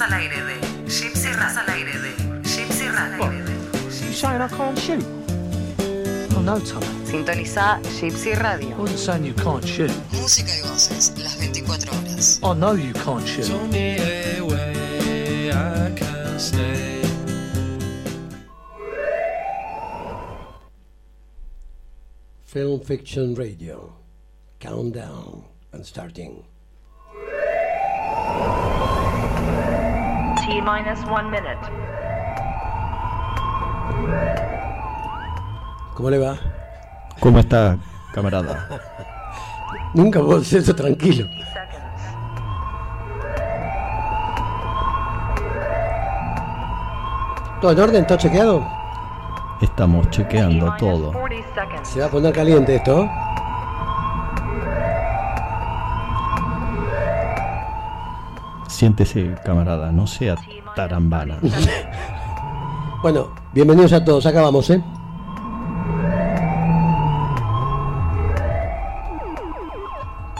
Al aire de Gypsy al aire de Gypsy I can't shoot? Oh no. Sintoniza Gypsy Radio. You can't shoot. Música y voces las 24 horas. I know you can't shoot. Film Fiction Radio. Countdown and starting. T minus one minute. ¿Cómo le va? ¿Cómo está, camarada? Nunca puedo decir eso tranquilo. ¿Todo en orden? ¿Todo chequeado? Estamos chequeando todo. 40 seconds. Se va a poner caliente esto. Siéntese, camarada, no sea tarambana. 30 seconds. Bueno, bienvenidos a todos. Acá vamos, ¿eh?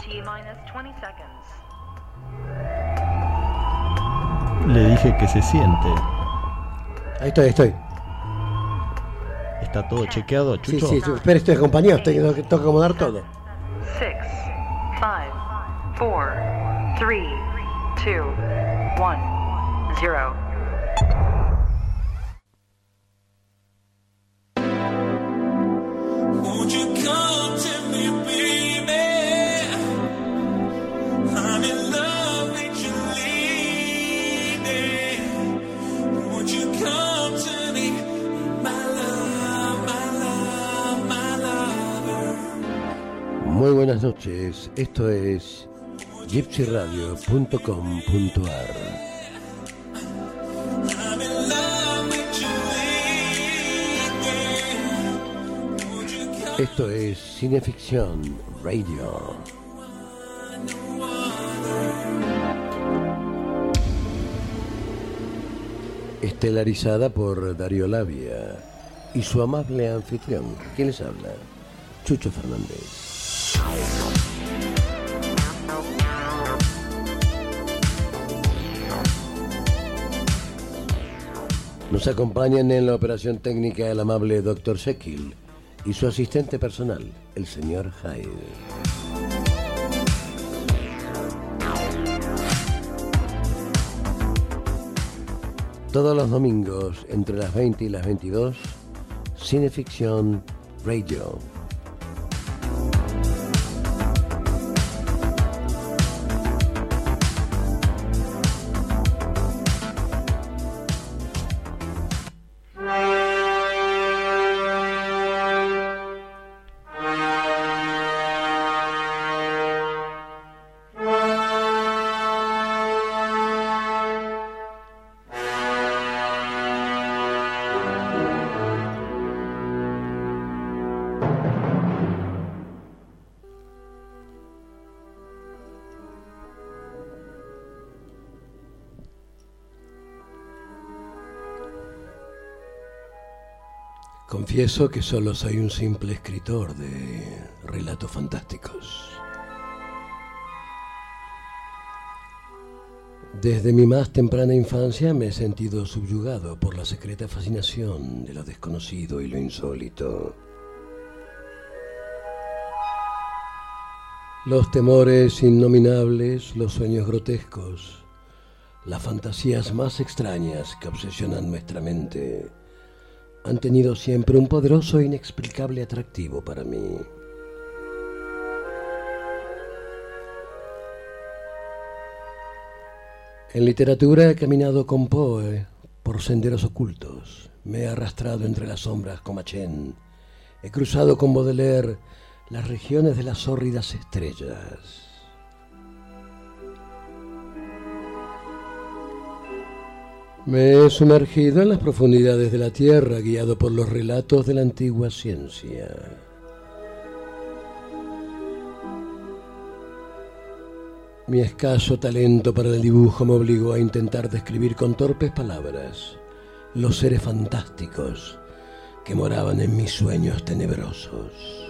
T minus 20 seconds. Le dije que se siente. Ahí estoy, ahí estoy. ¿Está todo chequeado, Sí, Chucho? sí, sí. Espera, estoy acompañado. Estoy, tengo que tengo que acomodar todo. Six, five, four, three, two, one, zero. Won't you come to me, baby? I'm in love with you, lady. Won't you come to me, my love, my love, my lover? Muy buenas noches. Esto es gypsyradio.com.ar. Esto es Cineficción Radio. Estelarizada por Darío Labia y su amable anfitrión. ¿Quién les habla? Chucho Fernández. Nos acompañan en la operación técnica el amable Dr. Jekyll y su asistente personal, el señor Hyde. Todos los domingos, entre las 20 y las 22, Cineficción Radio. Confieso que solo soy un simple escritor de relatos fantásticos. Desde mi más temprana infancia me he sentido subyugado por la secreta fascinación de lo desconocido y lo insólito. Los temores innominables, los sueños grotescos, las fantasías más extrañas que obsesionan nuestra mente han tenido siempre un poderoso e inexplicable atractivo para mí. En literatura he caminado con Poe por senderos ocultos, me he arrastrado entre las sombras con Machen, he cruzado con Baudelaire las regiones de las hórridas estrellas. Me he sumergido en las profundidades de la Tierra, guiado por los relatos de la antigua ciencia. Mi escaso talento para el dibujo me obligó a intentar describir con torpes palabras los seres fantásticos que moraban en mis sueños tenebrosos.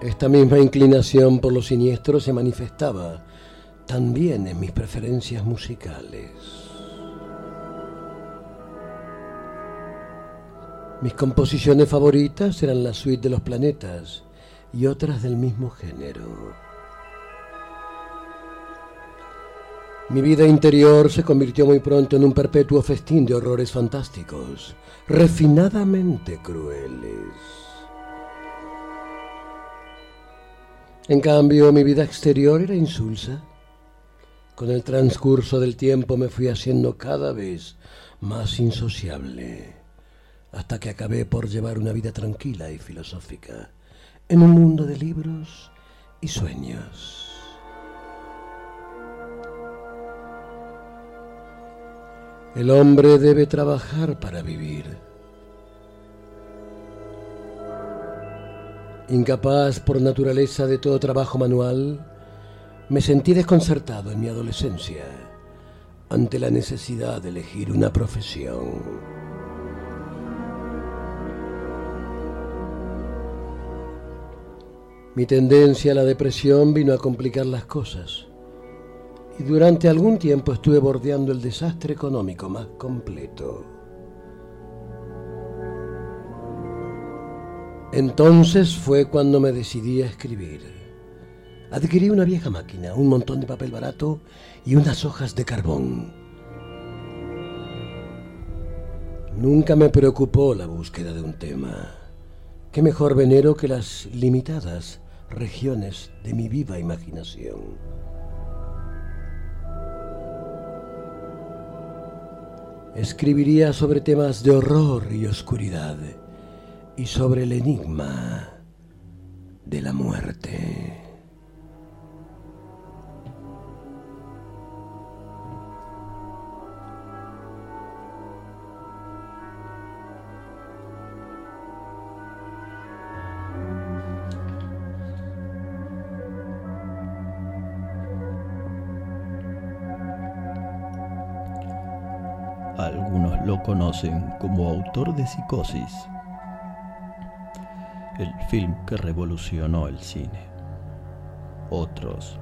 Esta misma inclinación por lo siniestro se manifestaba también en mis preferencias musicales. Mis composiciones favoritas eran la suite de los planetas y otras del mismo género. Mi vida interior se convirtió muy pronto en un perpetuo festín de horrores fantásticos, refinadamente crueles. En cambio, mi vida exterior era insulsa. Con el transcurso del tiempo me fui haciendo cada vez más insociable, hasta que acabé por llevar una vida tranquila y filosófica en un mundo de libros y sueños. El hombre debe trabajar para vivir. Incapaz por naturaleza de todo trabajo manual, me sentí desconcertado en mi adolescencia ante la necesidad de elegir una profesión. Mi tendencia a la depresión vino a complicar las cosas y durante algún tiempo estuve bordeando el desastre económico más completo. Entonces fue cuando me decidí a escribir. Adquirí una vieja máquina, un montón de papel barato y unas hojas de carbón. Nunca me preocupó la búsqueda de un tema. Qué mejor venero que las limitadas regiones de mi viva imaginación. escribiría sobre temas de horror y oscuridad y sobre el enigma de la muerte. Algunos lo conocen como autor de Psicosis, el film que revolucionó el cine. Otros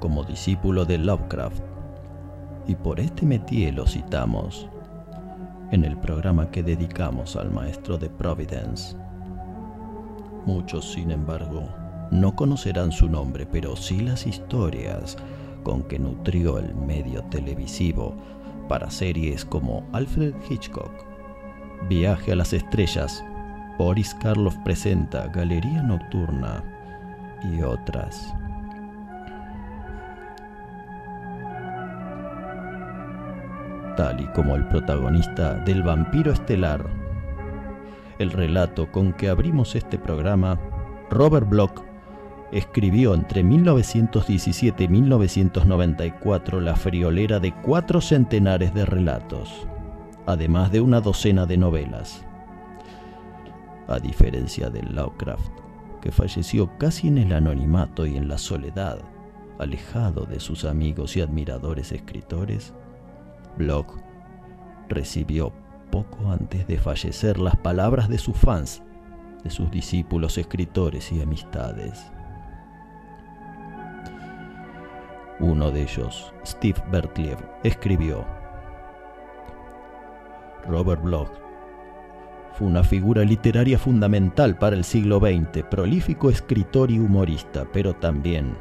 como discípulo de Lovecraft. Y por este métier lo citamos en el programa que dedicamos al maestro de Providence. Muchos, sin embargo, no conocerán su nombre, pero sí las historias con que nutrió el medio televisivo para series como Alfred Hitchcock, Viaje a las Estrellas, Boris Karloff presenta Galería Nocturna y otras. Tal y como el protagonista del Vampiro Estelar, el relato con que abrimos este programa, Robert Bloch escribió entre 1917 y 1994 la friolera de cuatro centenares de relatos, además de una docena de novelas. A diferencia de Lovecraft, que falleció casi en el anonimato y en la soledad, alejado de sus amigos y admiradores escritores, Bloch recibió poco antes de fallecer las palabras de sus fans, de sus discípulos escritores y amistades. Uno de ellos, Steve Bertliev, escribió, Robert Bloch fue una figura literaria fundamental para el siglo XX, prolífico escritor y humorista, pero también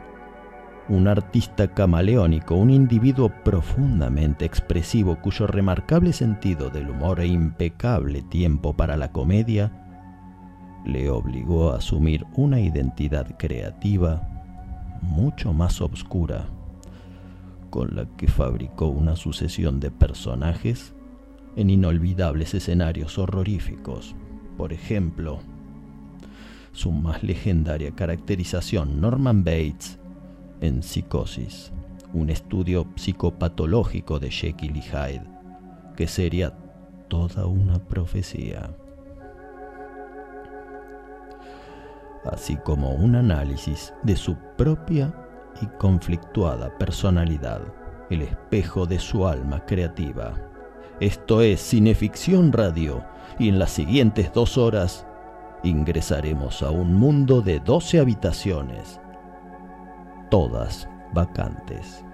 un artista camaleónico, un individuo profundamente expresivo cuyo remarcable sentido del humor e impecable tiempo para la comedia le obligó a asumir una identidad creativa mucho más obscura con la que fabricó una sucesión de personajes en inolvidables escenarios horroríficos. Por ejemplo, su más legendaria caracterización, Norman Bates, en Psicosis, un estudio psicopatológico de Jekyll y Hyde, que sería toda una profecía. Así como un análisis de su propia y conflictuada personalidad, el espejo de su alma creativa. Esto es Cineficción Radio y en las siguientes dos horas ingresaremos a un mundo de 12 habitaciones, todas vacantes.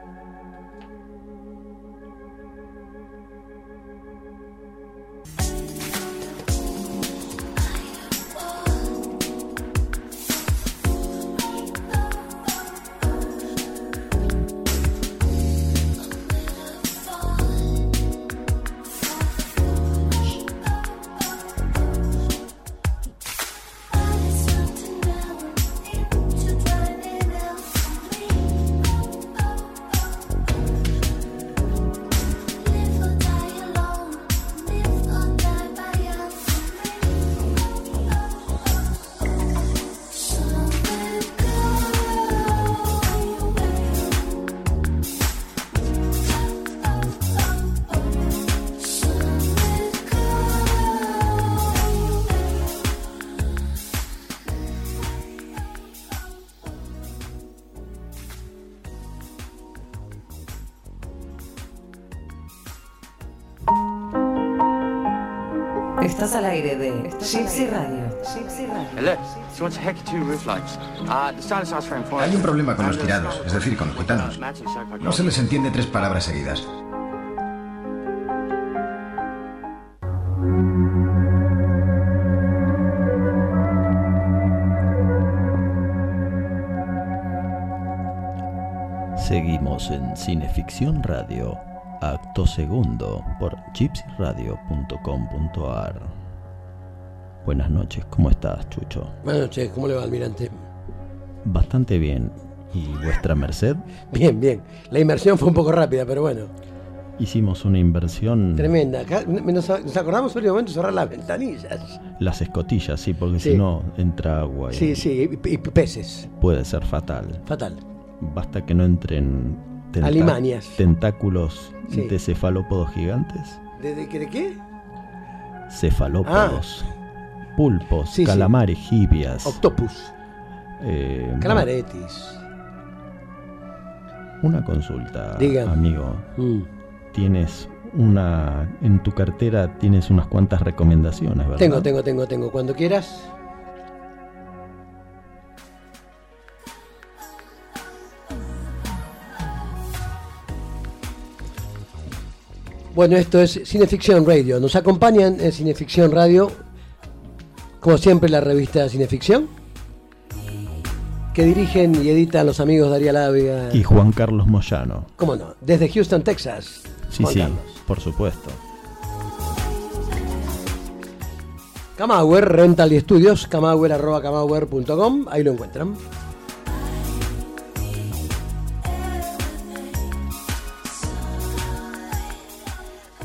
Hay un problema con los tirados, es decir, con los gitanos. No se les entiende tres palabras seguidas. Seguimos en Cineficción Radio, acto segundo, por gypsyradio.com.ar. Buenas noches, ¿cómo estás, Chucho? Buenas noches, ¿cómo le va, almirante? Bastante bien. ¿Y vuestra merced? Bien, bien. La inmersión fue un poco rápida, pero bueno, Hicimos una inversión. tremenda. Nos, nos acordamos momento de cerrar las ventanillas. Las escotillas, sí, porque Sí. si no entra agua y Sí, sí, y, peces. puede ser fatal. Fatal. Basta que no entren tentáculos Sí. de cefalópodos gigantes. ¿De, de, qué- de qué? Cefalópodos. Pulpos, Ah. Sí. calamares, jibias. Octopus. Eh, Calamaretis. Una consulta, Diga. amigo. Mm. Tienes una. En tu cartera tienes unas cuantas recomendaciones, ¿verdad? Tengo, tengo, tengo, tengo. Cuando quieras. Bueno, esto es Cineficción Radio. Nos acompañan en Cineficción Radio, como siempre, la revista Cineficción, que dirigen y editan los amigos Daría Labia. Y Juan Carlos Moyano. ¿Cómo no? Desde Houston, Texas. Sí, Juan sí, Carlos. por supuesto. Camauer, Rental y Estudios, camauer, arroba ahí lo encuentran.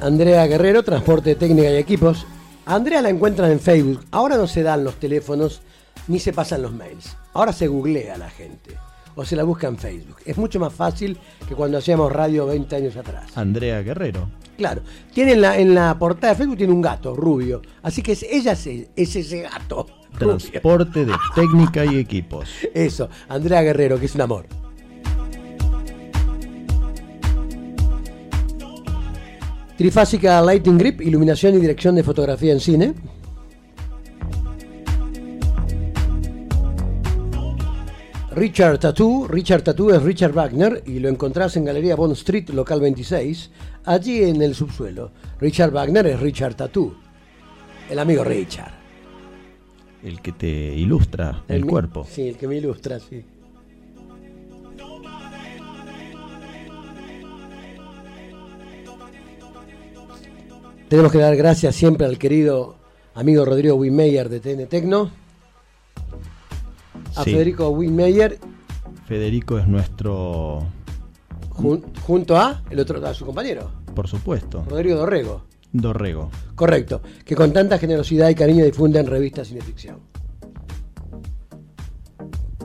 Andrea Guerrero, Transporte, Técnica y Equipos. A Andrea la encuentran en Facebook. Ahora no se dan los teléfonos ni se pasan los mails. Ahora se googlea la gente o se la busca en Facebook. Es mucho más fácil que cuando hacíamos radio 20 años atrás. Andrea Guerrero. Claro, tiene en la, en la portada de Facebook tiene un gato rubio, así que es, ella es, es ese gato. rubio. Transporte de técnica y equipos. Eso, Andrea Guerrero, que es un amor. Trifásica Lighting Grip, iluminación y dirección de fotografía en cine. Richard Tattoo, Richard Tattoo es Richard Wagner y lo encontrás en Galería Bond Street, local 26, allí en el subsuelo. Richard Wagner es Richard Tattoo, el amigo Richard. El que te ilustra el, mi- cuerpo. Sí, el que me ilustra, sí. Tenemos que dar gracias siempre al querido amigo Rodrigo Winmeyer de TN Tecno, a Sí. Federico Winmeyer Federico es nuestro, jun- junto a el otro a su compañero, por supuesto, Rodrigo Dorrego. Dorrego. Correcto, que con tanta generosidad y cariño difunden revistas cineficción.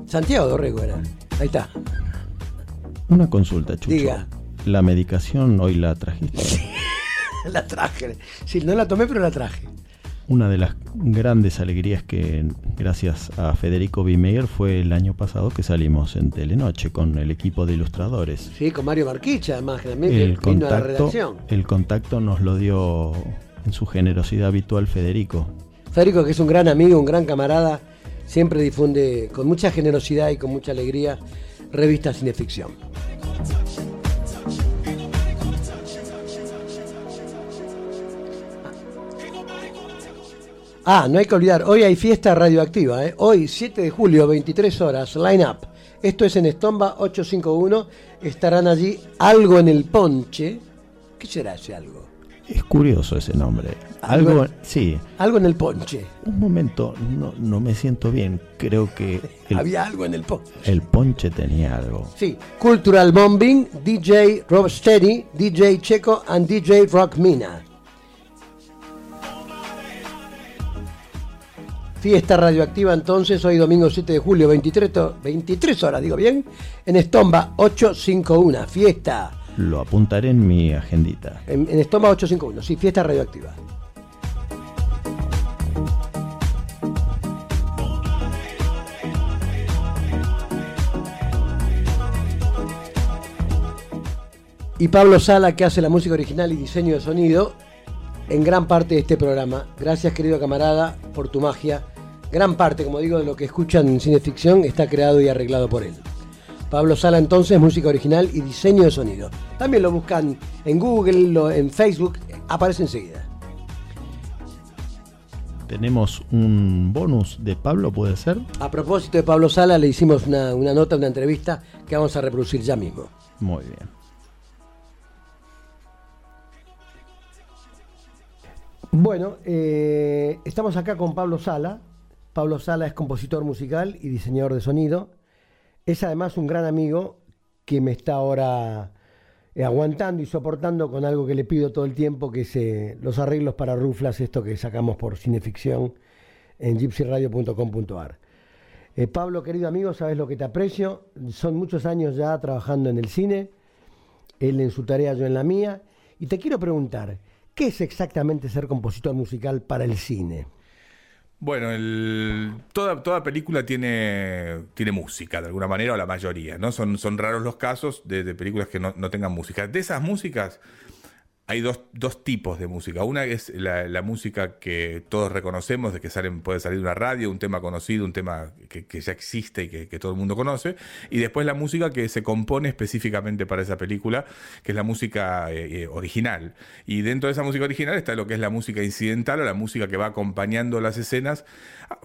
Santiago Dorrego era. Ahí está. Una consulta, Chucho. Diga. La medicación hoy la trajiste. La traje. Sí, no la tomé, pero la traje. Una de las grandes alegrías que, gracias a Federico Bimeyer, fue el año pasado que salimos en Telenoche con el equipo de ilustradores. Sí, con Mario Marquicha, además, que también que El vino a la contacto, redacción. el contacto nos lo dio en su generosidad habitual Federico. Federico, que es un gran amigo, un gran camarada, siempre difunde con mucha generosidad y con mucha alegría revistas cineficción. Ah, no hay que olvidar, hoy hay fiesta radioactiva, ¿eh? hoy 7 de julio, 23 horas, line up. Esto es en Estomba 851, estarán allí algo en el ponche. ¿Qué será ese algo? Es curioso ese nombre. Algo- Algo, sí. Algo en el ponche. Un momento, no, no me siento bien. Creo que el, Había algo en el ponche. el ponche tenía algo. Sí, Cultural Bombing, DJ Rob Steady, DJ Checo and DJ Rock Mina. Fiesta radioactiva entonces, hoy domingo 7 de julio, 23, to- 23 horas, digo bien, en Estomba 851, fiesta. Lo apuntaré en mi agendita. En, en Estomba 851, sí, fiesta radioactiva. Y Pablo Sala, que hace la música original y diseño de sonido, en gran parte de este programa. Gracias, querido camarada, por tu magia. Gran parte, como digo, de lo que escuchan en Cineficción está creado y arreglado por él. Pablo Sala, entonces, música original y diseño de sonido. También lo buscan en Google, lo- en Facebook, aparece enseguida. Tenemos un bonus de Pablo, ¿puede ser? A propósito de Pablo Sala, le hicimos una, una nota, una entrevista que vamos a reproducir ya mismo. Muy bien. Bueno, eh, estamos acá con Pablo Sala. Pablo Sala es compositor musical y diseñador de sonido. Es además un gran amigo que me está ahora eh, aguantando y soportando con algo que le pido todo el tiempo, que es eh, los arreglos para ruflas, esto que sacamos por cineficción en gypsyradio.com.ar. Pablo, querido amigo, sabes lo que te aprecio. Son muchos años ya trabajando en el cine, él en su tarea, yo en la mía. Y te quiero preguntar, ¿qué es exactamente ser compositor musical para el cine? Bueno, el- toda, película tiene, tiene música, de alguna manera, o la mayoría, ¿no? Son, son raros los casos de, de películas que no, no tengan música. De esas músicas hay dos, dos tipos de música. Una es la, música que todos reconocemos, de que salen, puede salir una radio, un tema conocido, un tema que, ya existe y que, que todo el mundo conoce. Y después la música que se compone específicamente para esa película, que es la música eh, eh, original. Y dentro de esa música original está lo que es la música incidental o la música que va acompañando las escenas,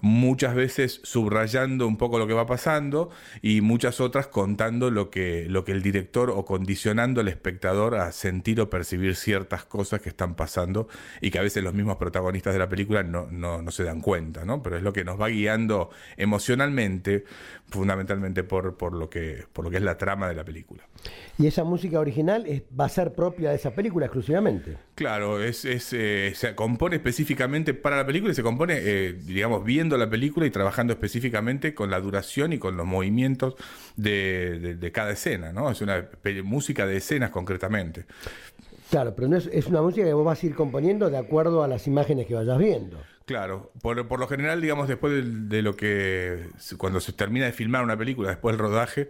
muchas veces subrayando un poco lo que va pasando y muchas otras contando lo que, lo que el director o condicionando al espectador a sentir o percibir ciertas cosas que están pasando y que a veces los mismos protagonistas de la película no, no, no se dan cuenta, ¿no? Pero es lo que nos va guiando emocionalmente, fundamentalmente por, por, lo, que, por lo que es la trama de la película. Y esa música original es- va a ser propia de esa película exclusivamente. Claro, es, es, eh, se compone específicamente para la película y se compone, eh, digamos, viendo la película y trabajando específicamente con la duración y con los movimientos de, de- de cada escena, ¿no? Es una música de escenas concretamente. Claro, pero no es, es una música que vos vas a ir componiendo de acuerdo a las imágenes que vayas viendo. Claro, por, por lo general, digamos, después de, lo que, cuando se termina de filmar una película, después del rodaje,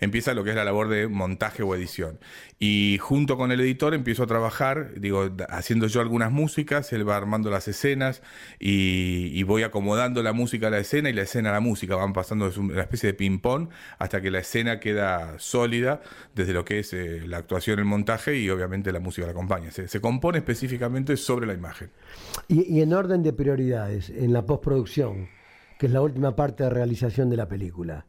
empieza lo que es la labor de montaje o edición. Y junto con el editor empiezo a trabajar, digo, haciendo yo algunas músicas, él va armando las escenas y, voy acomodando la música a la escena y la escena a la música, van pasando, es una especie de ping-pong hasta que la escena queda sólida desde lo que es eh, la actuación, el montaje y obviamente la música la acompaña. Se, compone específicamente sobre la imagen. Y, y en orden de en la postproducción, que es la última parte de realización de la película.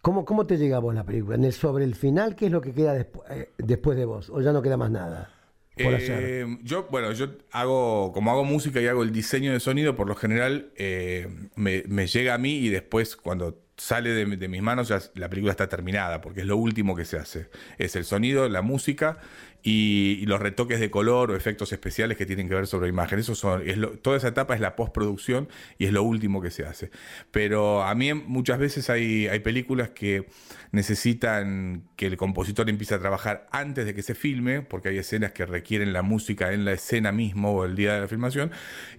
¿Cómo, cómo te llega a vos la película? ¿En ¿Sobre el final qué es lo que queda despu- eh, después de vos? ¿O ya no queda más nada? Eh, yo, bueno, yo hago, como hago música y hago el diseño de sonido, por lo general eh, me, llega a mí y después cuando sale de, mis manos la película está terminada, porque es lo último que se hace. Es el sonido, la música y, y los retoques de color o efectos especiales que tienen que ver sobre imagen. Eso son, es lo- toda esa etapa es la postproducción y es lo último que se hace. Pero a mí muchas veces hay, hay películas que necesitan que el compositor empiece a trabajar antes de que se filme, porque hay escenas que requieren la música en la escena mismo o el día de la filmación,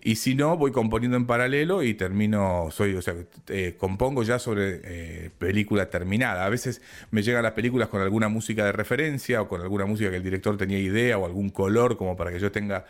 y si no, voy componiendo en paralelo y termino, soy, o sea, eh, compongo ya sobre eh, película terminada. A veces me llegan las películas con alguna música de referencia o con alguna música que el director tenía idea o algún color como para que yo tenga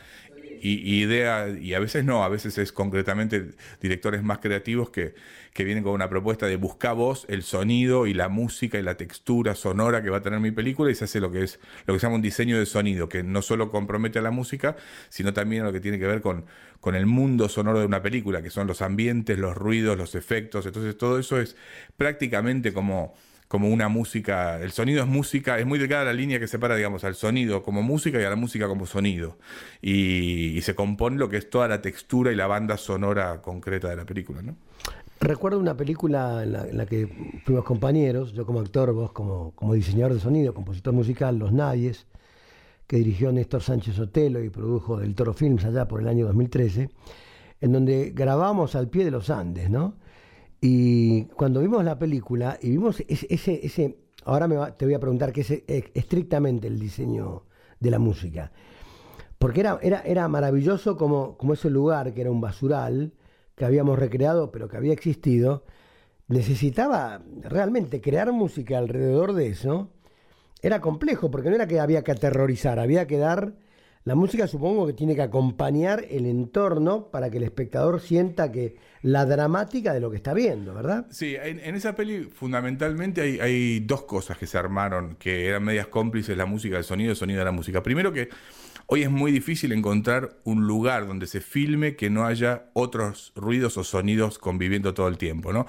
idea, y a veces no, a veces es concretamente directores más creativos que, que vienen con una propuesta de buscar vos el sonido y la música y la textura sonora que va a tener mi película y se hace lo que es lo que se llama un diseño de sonido, que no solo compromete a la música, sino también a lo que tiene que ver con, con el mundo sonoro de una película, que son los ambientes, los ruidos, los efectos. Entonces todo eso es prácticamente como como una música, el sonido es música, es muy delgada la línea que separa, digamos, al sonido como música y a la música como sonido. Y, se compone lo que es toda la textura y la banda sonora concreta de la película, ¿no? Recuerdo una película en la, en la que fuimos compañeros, yo como actor, vos como, como diseñador de sonido, compositor musical, Los Nadies, que dirigió Néstor Sánchez Otelo y produjo Del Toro Films allá por el año 2013, en donde grabamos al pie de los Andes, ¿no? Y cuando vimos la película y vimos ese, ese, ahora me va- te voy a preguntar qué es eh, estrictamente el diseño de la música. Porque era, era, era maravilloso como, como ese lugar que era un basural que habíamos recreado, pero que había existido, necesitaba realmente crear música alrededor de eso. Era complejo, porque no era que había que aterrorizar, había que dar... La música supongo que tiene que acompañar el entorno para que el espectador sienta que la dramática de lo que está viendo, ¿verdad? Sí, en, esa peli fundamentalmente hay, hay dos cosas que se armaron, que eran medias cómplices, la música del sonido, el sonido de la música. Primero que hoy es muy difícil encontrar un lugar donde se filme que no haya otros ruidos o sonidos conviviendo todo el tiempo, ¿no?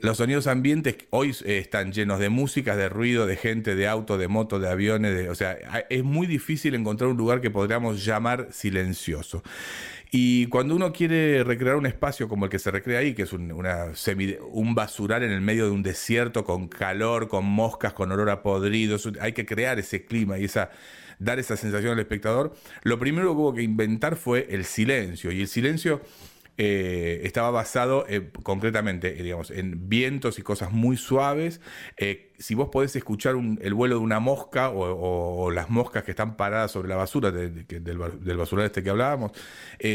Los sonidos ambientes hoy eh, están llenos de música, de ruido, de gente, de auto, de moto, de aviones, de- o sea, es muy difícil encontrar un lugar que podríamos llamar silencioso. Y cuando uno quiere recrear un espacio como el que se recrea ahí, que es un, una semi- un basural en el medio de un desierto con calor, con moscas, con olor a podrido, hay que crear ese clima y esa dar esa sensación al espectador. Lo primero que hubo que inventar fue el silencio y el silencio eh, estaba basado eh, concretamente, eh, digamos, en vientos y cosas muy suaves. Si vos podés escuchar el vuelo de una mosca o, las moscas que están paradas sobre la basura del, del basural este que hablábamos,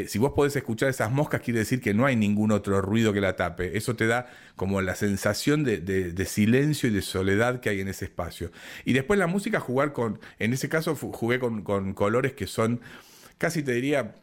si vos podés escuchar esas moscas quiere decir que no hay ningún otro ruido que la tape. Eso te da como la sensación de, silencio y de soledad que hay en ese espacio. Y después la música, jugar con, en ese caso jugué con colores que son, casi te diría,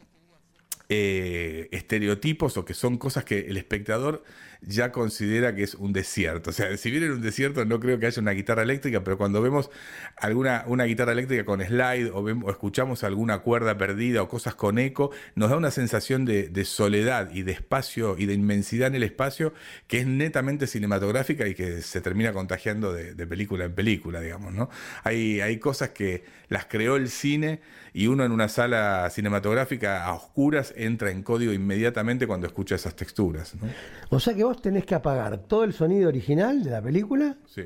eh, estereotipos o que son cosas que el espectador ya considera que es un desierto. O sea, si bien en un desierto no creo que haya una guitarra eléctrica, pero cuando vemos alguna una guitarra eléctrica con slide o, vemos- o escuchamos alguna cuerda perdida o cosas con eco, nos da una sensación de, soledad y de espacio y de inmensidad en el espacio que es netamente cinematográfica y que se termina contagiando de, película en película, digamos, ¿no? Hay, hay cosas que las creó el cine y uno en una sala cinematográfica a oscuras entra en código inmediatamente cuando escucha esas texturas, ¿no? O sea que vos tenés que apagar todo el sonido original de la película, Sí,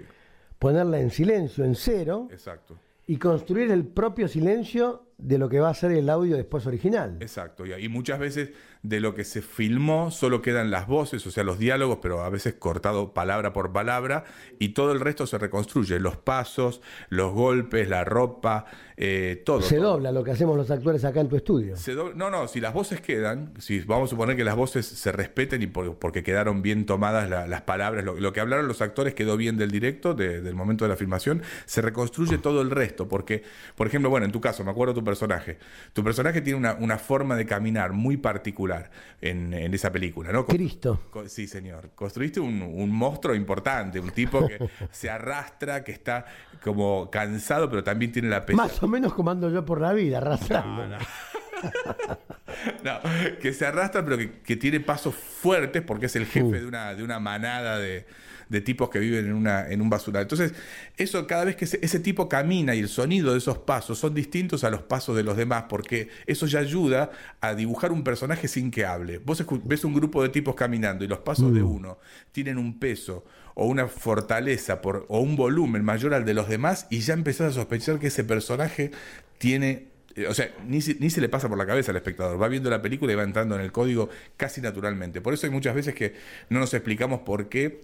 ponerla en silencio, en cero, exacto. y construir el propio silencio de lo que va a ser el audio después original. Exacto, y, y muchas veces de lo que se filmó solo quedan las voces, o sea, los diálogos, pero a veces cortado palabra por palabra, y todo el resto se reconstruye, los pasos, los golpes, la ropa, eh, todo. Se todo. dobla lo que hacemos los actores acá en tu estudio. Se no, no, si las voces quedan, si vamos a suponer que las voces se respeten y por- porque quedaron bien tomadas la- las palabras, lo, lo que hablaron los actores quedó bien del directo, de- del momento de la filmación, se reconstruye todo el resto, porque, por ejemplo, bueno, en tu caso, me acuerdo tu personaje, tu personaje tiene una, una forma de caminar muy particular en, en esa película, ¿no? Con- Cristo. Sí, señor. Construiste un, un monstruo importante, un tipo que se arrastra, que está como cansado, pero también tiene la pesa. O menos como ando yo por la vida, arrastrando. No, que se arrastra, pero que, que tiene pasos fuertes porque es el jefe de, una, de una manada de, de tipos que viven en, una, en un basural. Entonces, eso cada vez que ese, ese tipo camina y el sonido de esos pasos son distintos a los pasos de los demás, porque eso ya ayuda a dibujar un personaje sin que hable. Vos ves un grupo de tipos caminando y los pasos de uno tienen un peso o una fortaleza por, o un volumen mayor al de los demás y ya empezás a sospechar que ese personaje tiene eh, O sea, ni, ni se le pasa por la cabeza al espectador. Va viendo la película y va entrando en el código casi naturalmente. Por eso hay muchas veces que no nos explicamos por qué,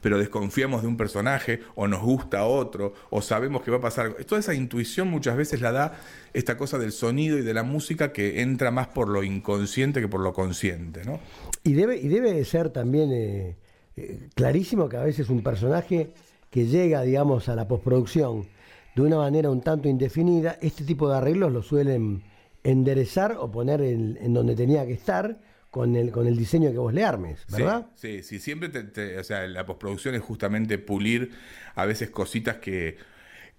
pero desconfiamos de un personaje, o nos gusta otro, o sabemos que va a pasar. Toda esa intuición muchas veces la da esta cosa del sonido y de la música que entra más por lo inconsciente que por lo consciente, ¿no? Y debe, y debe de ser también eh, eh, clarísimo que a veces un personaje que llega, digamos, a la postproducción de una manera un tanto indefinida, este tipo de arreglos lo suelen enderezar o poner en, en donde tenía que estar con el, con el diseño que vos le armes, ¿verdad? Sí, sí, sí, siempre te, te- o sea, la postproducción es justamente pulir a veces cositas que,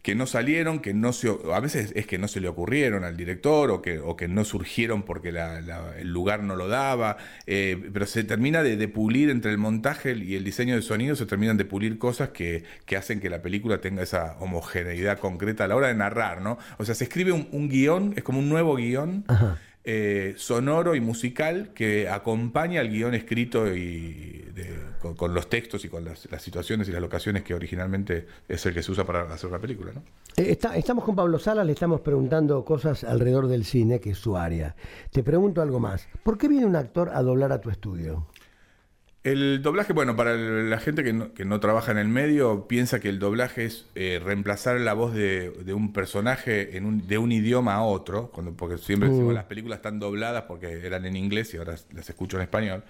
que no salieron, que no se, a veces es que no se le ocurrieron al director o que, o que no surgieron porque la- la- el lugar no lo daba, eh, pero se termina de, de pulir entre el montaje y el diseño de sonido, se terminan de pulir cosas que, que hacen que la película tenga esa homogeneidad concreta a la hora de narrar, ¿no? O sea, se escribe un, un guion, es como un nuevo guion eh, sonoro y musical que acompaña al guion escrito y con, los textos y con las, situaciones y las locaciones que originalmente es el que se usa para hacer la película. ¿no? Estamos con Pablo Salas, le estamos preguntando cosas alrededor del cine, que es su área. Te pregunto algo más. ¿Por qué viene un actor a doblar a tu estudio? El doblaje, bueno, para la gente que no, que no trabaja en el medio, piensa que el doblaje es eh, reemplazar la voz de, de un personaje en un- de un idioma a otro, cuando, porque siempre decimos las películas están dobladas porque eran en inglés y ahora las escucho en español.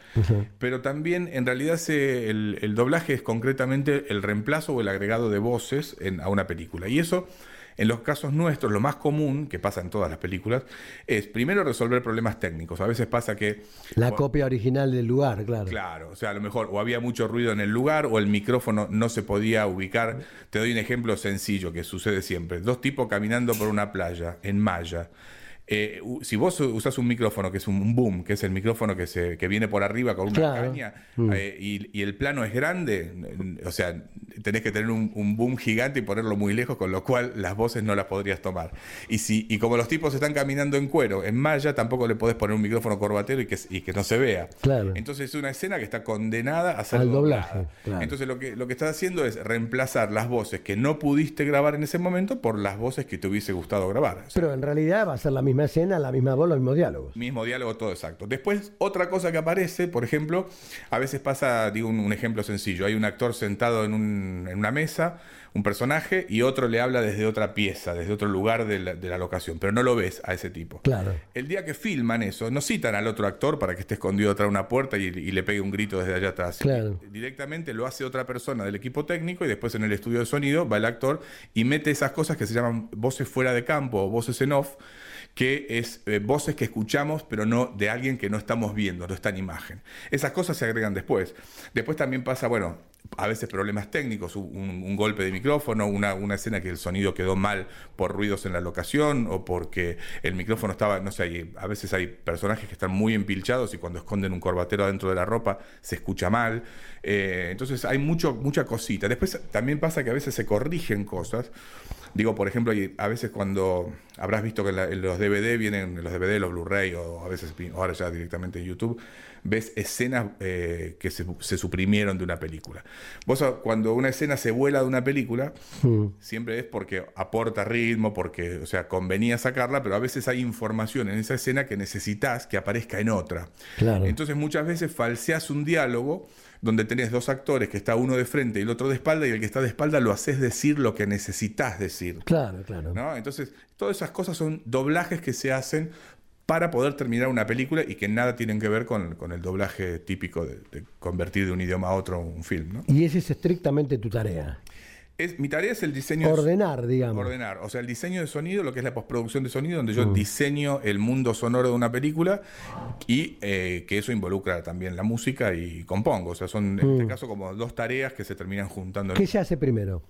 Pero también, en realidad, se- el, el doblaje es concretamente el reemplazo o el agregado de voces en- a una película. Y eso, en los casos nuestros, lo más común, que pasa en todas las películas, es primero resolver problemas técnicos. A veces pasa que... La copia original del lugar, claro. Claro, o sea, a lo mejor o había mucho ruido en el lugar o el micrófono no se podía ubicar. Te doy un ejemplo sencillo que sucede siempre. Dos tipos caminando por una playa en malla. Eh, si vos usás un micrófono que es un boom, que es el micrófono que, se, que viene por arriba con una Claro. caña, Mm. eh, y, y el plano es grande, o sea, tenés que tener un, un boom gigante y ponerlo muy lejos, con lo cual las voces no las podrías tomar. Y, si, y como los tipos están caminando en cuero, en malla, tampoco le podés poner un micrófono corbatero y que, y que no se vea. Claro. Entonces es una escena que está condenada a ser Al doblada. doblaje, claro. Entonces lo que, lo que estás haciendo es reemplazar las voces que no pudiste grabar en ese momento por las voces que te hubiese gustado grabar. O sea, Pero en realidad va a ser la misma escena, la misma voz, los mismos diálogos. Mismo diálogo, todo exacto. Después, otra cosa que aparece, por ejemplo, a veces pasa, digo un, un ejemplo sencillo, hay un actor sentado en, un- en una mesa, un personaje, y otro le habla desde otra pieza, desde otro lugar de la, de la locación, pero no lo ves a ese tipo. Claro. El día que filman eso, no citan al otro actor para que esté escondido detrás de una puerta y, y le pegue un grito desde allá atrás. Claro. Directamente lo hace otra persona del equipo técnico y después en el estudio de sonido va el actor y mete esas cosas que se llaman voces fuera de campo o voces en off, que es eh, voces que escuchamos pero no de alguien que no estamos viendo, no está en imagen. Esas cosas se agregan después. Después también pasa, bueno, a veces problemas técnicos, un, golpe de micrófono, una, una escena que el sonido quedó mal por ruidos en la locación o porque el micrófono estaba, no sé, a veces hay personajes que están muy empilchados y cuando esconden un corbatero dentro de la ropa se escucha mal. Eh, entonces hay mucho, mucha cosita. Después también pasa que a veces se corrigen cosas. Digo, por ejemplo, a veces cuando habrás visto que la- los DVD vienen, en los DVD, los Blu-ray o a veces ahora ya directamente en YouTube, ves escenas eh, que se, se suprimieron de una película. Vos ah, cuando una escena se vuela de una película, siempre es porque aporta ritmo, porque, o sea, convenía sacarla, pero a veces hay información en esa escena que necesitas que aparezca en otra. Claro. Entonces muchas veces falseas un diálogo donde tenés dos actores que está uno de frente y el otro de espalda y el que está de espalda lo haces decir lo que necesitas decir. Claro, claro. ¿no? Entonces, todas esas cosas son doblajes que se hacen para poder terminar una película y que nada tienen que ver con, con el doblaje típico de, de convertir de un idioma a otro un film. ¿no? Y esa es estrictamente tu tarea. Es, mi tarea es el diseño. de- Ordenar, digamos. Ordenar, o sea, el diseño de sonido, lo que es la postproducción de sonido, donde Mm. yo diseño el mundo sonoro de una película y eh, que eso involucra también la música y compongo. O sea, son en este caso como dos tareas que se terminan juntando. en Mm. ¿Qué se hace primero?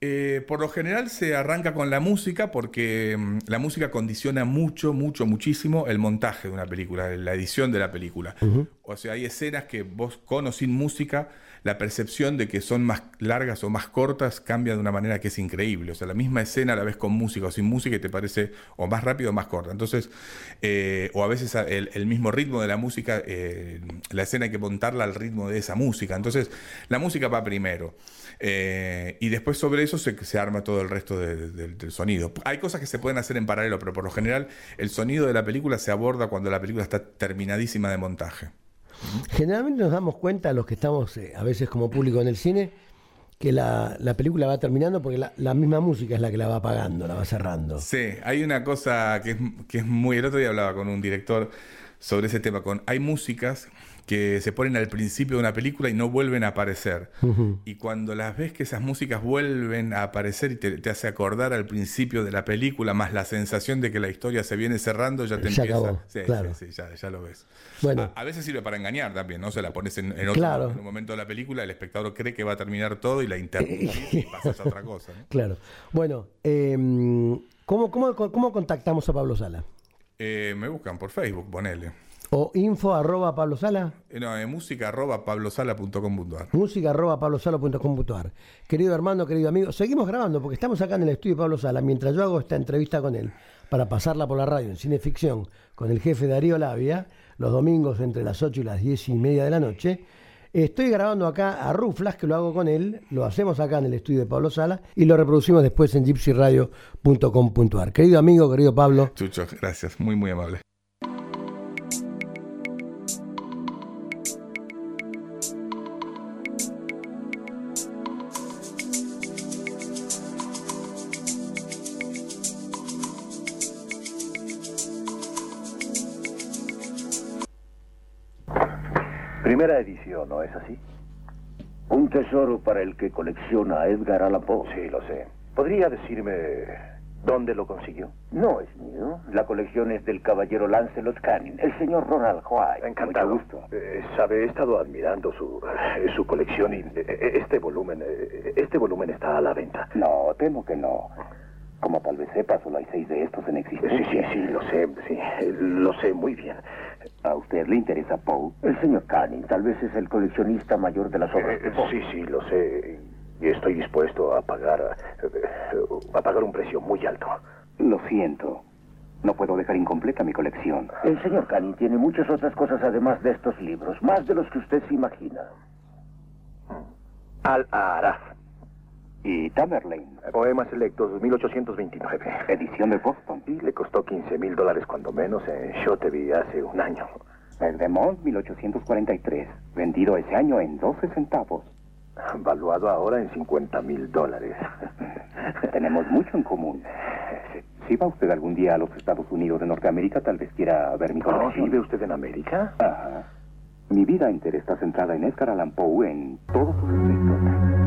Eh, por lo general se arranca con la música porque mm, la música condiciona mucho, mucho, muchísimo el montaje de una película, la edición de la película. O sea, hay escenas que vos con o sin música, la percepción de que son más largas o más cortas cambia de una manera que es increíble. O sea, la misma escena la ves con música o sin música y te parece o más rápido o más corta. Entonces, eh, o a veces el, mismo ritmo de la música, eh, la escena hay que montarla al ritmo de esa música. Entonces, la música va primero. Eh, y después sobre eso se, arma todo el resto de- de- del sonido. Hay cosas que se pueden hacer en paralelo, pero por lo general el sonido de la película se aborda cuando la película está terminadísima de montaje. Generalmente nos damos cuenta, los que estamos eh, a veces como público en el cine, que la, la película va terminando porque la, misma música es la que la va apagando, la va cerrando. Sí, hay una cosa que es, que es muy... El otro día hablaba con un director sobre ese tema. Con, hay músicas que se ponen al principio de una película y no vuelven a aparecer. Y cuando las ves que esas músicas vuelven a aparecer y te, te hace acordar al principio de la película, más la sensación de que la historia se viene cerrando, ya te Ya empieza. acabó, sí, claro. sí, sí, ya, ya lo ves. Bueno. A, a veces sirve para engañar también, ¿no? Se la pones en, en otro Claro. en un momento de la película, el espectador cree que va a terminar todo y la interrumpís y pasas a otra cosa. Claro. Bueno, eh, ¿cómo, cómo, ¿cómo contactamos a Pablo Sala? Eh, me buscan por Facebook, ponele. O info arroba Pablo Sala, Eh, No, eh, música arroba pablosala.com.ar. música arroba pablosala.com.ar. Querido hermano, querido amigo, seguimos grabando porque estamos acá en el estudio de Pablo Sala mientras yo hago esta entrevista con él para pasarla por la radio en Cineficción con el jefe Darío Labia, los domingos entre las 8 y las 10 y media de la noche. Estoy grabando acá a Ruflas, que lo hago con él, lo hacemos acá en el estudio de Pablo Sala y lo reproducimos después en gypsyradio.com.ar. Querido amigo, querido Pablo, Chucho, gracias, muy, muy amable. Primera edición, ¿no es así? Un tesoro para el que colecciona Edgar Allan Poe. Sí, lo sé. ¿Podría decirme dónde lo consiguió? No es mío. La colección es del caballero Lancelot Canning, el señor Ronald White. Encantado. Mucho gusto. Eh, sabe, he estado admirando su, eh, su colección y eh, este volumen, este volumen está a la venta. No, temo que no. Como tal vez sepa, solo hay seis de estos en Sí, existencia. sí, sí, lo sé, sí, lo sé muy bien. ¿A usted le interesa Poe? El señor Canning tal vez es el coleccionista mayor de las obras Eh, de Poe. sí, sí, lo sé. Y estoy dispuesto a pagar, a pagar un precio muy alto. Lo siento. No puedo dejar incompleta mi colección. El señor Canning tiene muchas otras cosas además de estos libros, más de los que usted se imagina. Al Araf. Y Tamerlane, Poemas selectos 1829. edición de Boston. Y le costó 15 mil dólares cuando menos en Shotevi hace un año. El de Mont, 1843, vendido ese año en 12 centavos. Valuado ahora en 50 mil dólares. Tenemos mucho en común. Si va usted algún día a los Estados Unidos de Norteamérica, tal vez quiera ver mi ¿Oh, colección. ¿Vive usted en América? Ajá. Mi vida entera está centrada en Edgar Allan Poe en todos sus aspectos.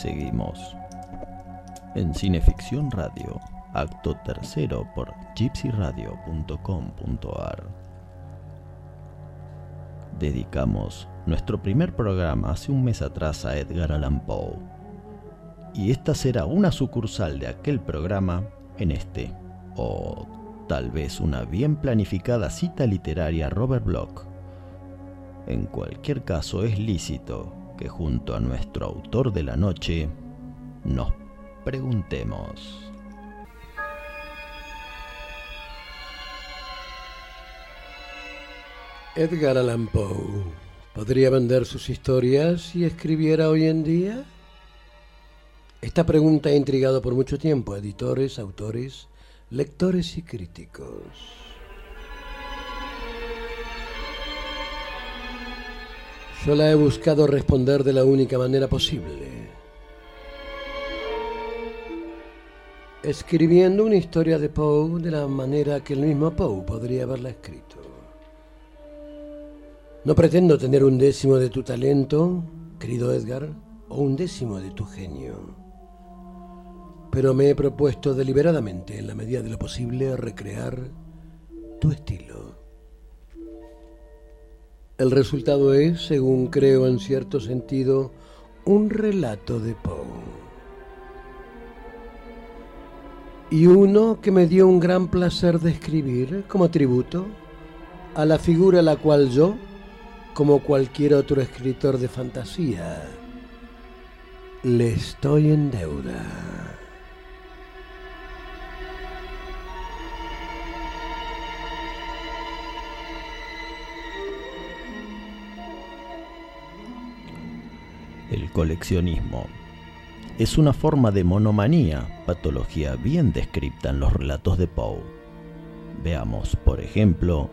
Seguimos. En Cineficción Radio, acto tercero por gypsyradio.com.ar. Dedicamos nuestro primer programa hace un mes atrás a Edgar Allan Poe. Y esta será una sucursal de aquel programa en este, o tal vez una bien planificada cita literaria a Robert Bloch. En cualquier caso es lícito que junto a nuestro autor de la noche nos preguntemos. Edgar Allan Poe, ¿podría vender sus historias si escribiera hoy en día? Esta pregunta ha intrigado por mucho tiempo a editores, autores, lectores y críticos. Yo la he buscado responder de la única manera posible. Escribiendo una historia de Poe de la manera que el mismo Poe podría haberla escrito. No pretendo tener un décimo de tu talento, querido Edgar, o un décimo de tu genio. Pero me he propuesto deliberadamente, en la medida de lo posible, recrear tu estilo. El resultado es, según creo en cierto sentido, un relato de Poe. Y uno que me dio un gran placer de escribir como tributo a la figura a la cual yo, como cualquier otro escritor de fantasía, le estoy en deuda. El coleccionismo es una forma de monomanía, patología bien descrita en los relatos de Poe. Veamos, por ejemplo,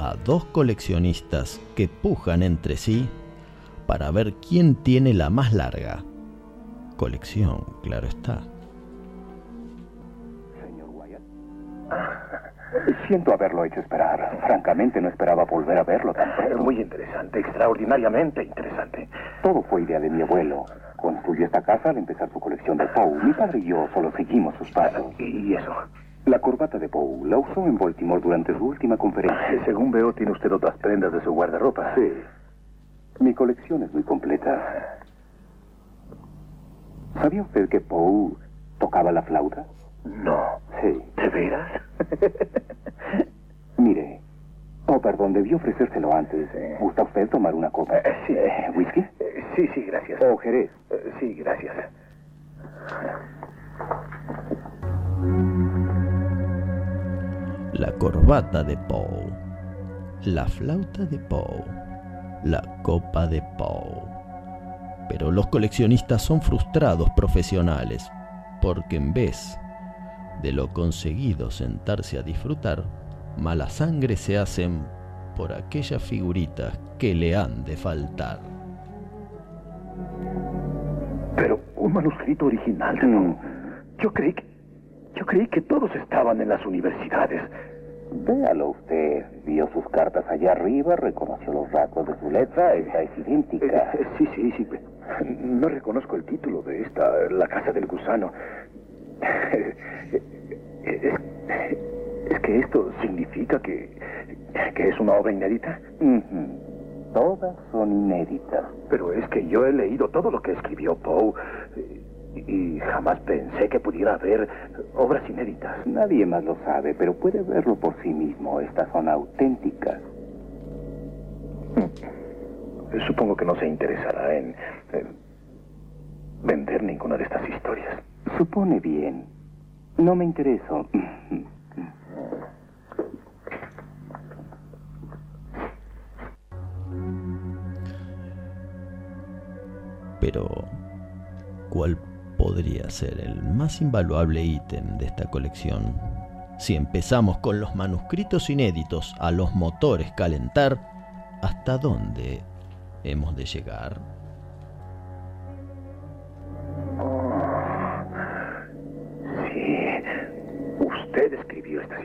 a dos coleccionistas que pujan entre sí para ver quién tiene la más larga. Colección, claro está. colección. Siento haberlo hecho esperar. Francamente, no esperaba volver a verlo tan pronto. Muy interesante, extraordinariamente interesante. Todo fue idea de mi abuelo. Construyó esta casa al empezar su colección de Poe. Mi padre y yo solo seguimos sus pasos. ¿Y eso? La corbata de Poe la usó en Baltimore durante su última conferencia. Según veo, tiene usted otras prendas de su guardarropa. Sí. Mi colección es muy completa. ¿Sabía usted que Poe tocaba la flauta? No. Sí. ¿De veras? Mire. Oh, perdón, debí ofrecérselo antes. ¿Gusta usted tomar una copa? Eh, sí. Eh, ¿Whisky? Eh, sí, sí, gracias. ¿O Jerez? Eh, sí, gracias. La corbata de Poe, la flauta de Poe, la copa de Poe. Pero los coleccionistas son frustrados profesionales, porque en vez de lo conseguido sentarse a disfrutar, mala sangre se hacen por aquellas figuritas que le han de faltar. Pero un manuscrito original no. Yo creí que. Yo creí que todos estaban en las universidades. Véalo usted. Vio sus cartas allá arriba, reconoció los rasgos de su letra, esa es idéntica. Eh, sí, sí, sí. No reconozco el título de esta, La Casa del Gusano. Es, es que esto significa que, que es una obra inédita. Todas son inéditas. Pero es que yo he leído todo lo que escribió Poe y, y jamás pensé que pudiera haber obras inéditas. Nadie más lo sabe, pero puede verlo por sí mismo. Estas son auténticas. Supongo que no se interesará en, en vender ninguna de estas historias. Supone bien. No me intereso. Pero, ¿cuál podría ser el más invaluable ítem de esta colección? Si empezamos con los manuscritos inéditos a los motores calentar, ¿hasta dónde hemos de llegar?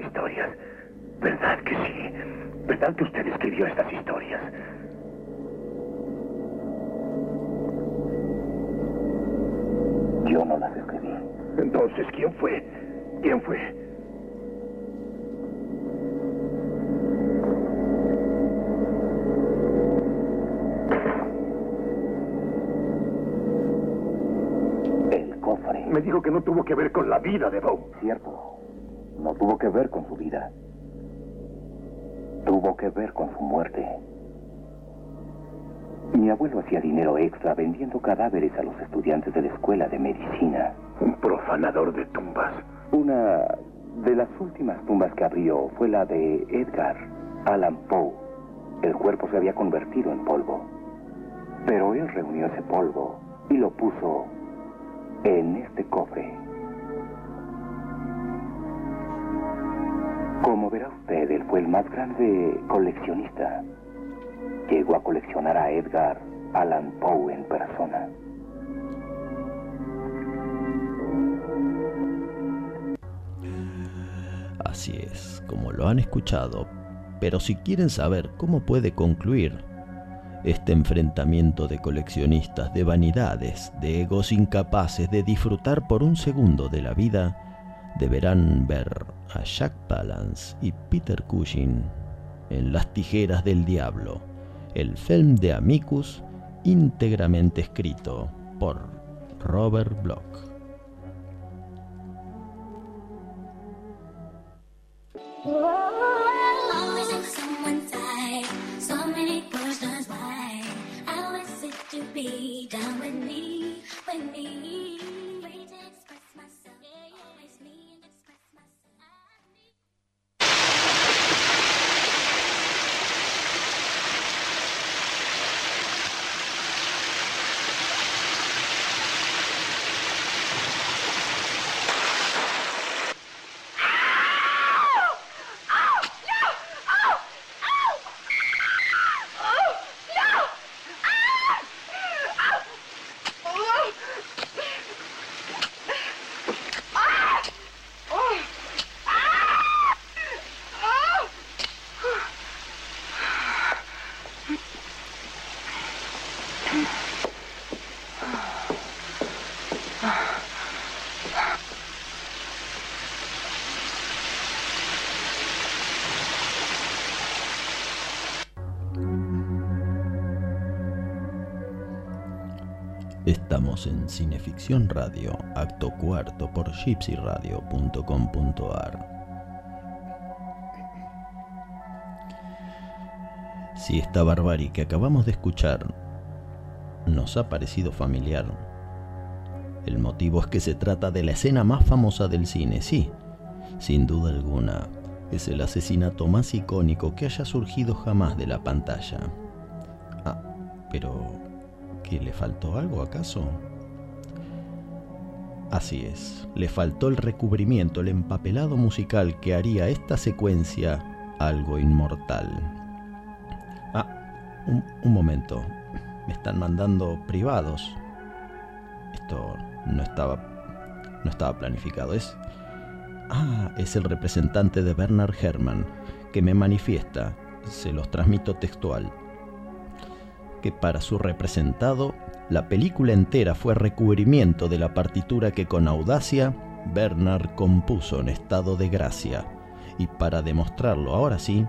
Historias. ¿Verdad que sí? ¿Verdad que usted escribió estas historias? Yo no las escribí. Entonces, ¿quién fue? ¿Quién fue? El cofre. Me dijo que no tuvo que ver con la vida de Bow. Cierto. No tuvo que ver con su vida. Tuvo que ver con su muerte. Mi abuelo hacía dinero extra vendiendo cadáveres a los estudiantes de la escuela de medicina. Un profanador de tumbas. Una de las últimas tumbas que abrió fue la de Edgar Allan Poe. El cuerpo se había convertido en polvo. Pero él reunió ese polvo y lo puso en este cofre. Como verá usted, él fue el más grande coleccionista. Llegó a coleccionar a Edgar Allan Poe en persona. Así es, como lo han escuchado, pero si quieren saber cómo puede concluir este enfrentamiento de coleccionistas de vanidades, de egos incapaces de disfrutar por un segundo de la vida, deberán ver a Jack Palance y Peter Cushing en Las Tijeras del Diablo, el film de Amicus íntegramente escrito por Robert Bloch. Estamos en Cineficción Radio, acto cuarto por gypsyradio.com.ar. Si esta barbarie que acabamos de escuchar nos ha parecido familiar, el motivo es que se trata de la escena más famosa del cine, sí, sin duda alguna, es el asesinato más icónico que haya surgido jamás de la pantalla. Ah, pero ¿qué le faltó algo acaso? Así es, le faltó el recubrimiento, el empapelado musical que haría esta secuencia algo inmortal. Ah, un, un momento, me están mandando privados. Esto no estaba, no estaba planificado, es... Ah, es el representante de Bernard Herrmann, que me manifiesta, se los transmito textual, que para su representado la película entera fue recubrimiento de la partitura que con audacia Bernard compuso en estado de gracia, y para demostrarlo ahora sí,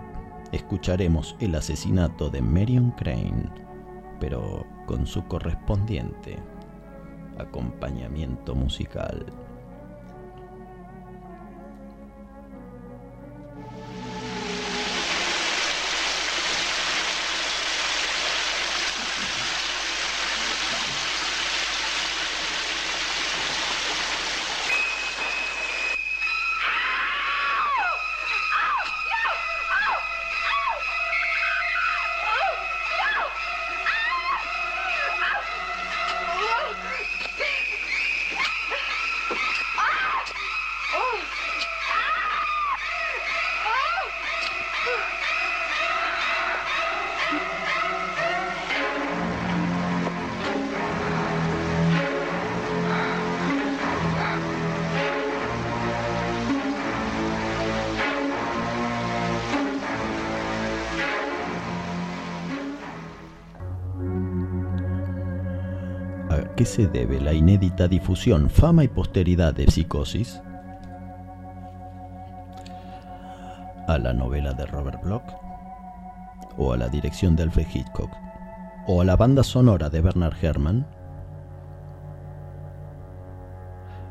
escucharemos el asesinato de Marion Crane, pero con su correspondiente acompañamiento musical. ¿A qué se debe la inédita difusión, fama y posteridad de Psicosis? ¿A la novela de Robert Bloch? ¿O a la dirección de Alfred Hitchcock? ¿O a la banda sonora de Bernard Herrmann?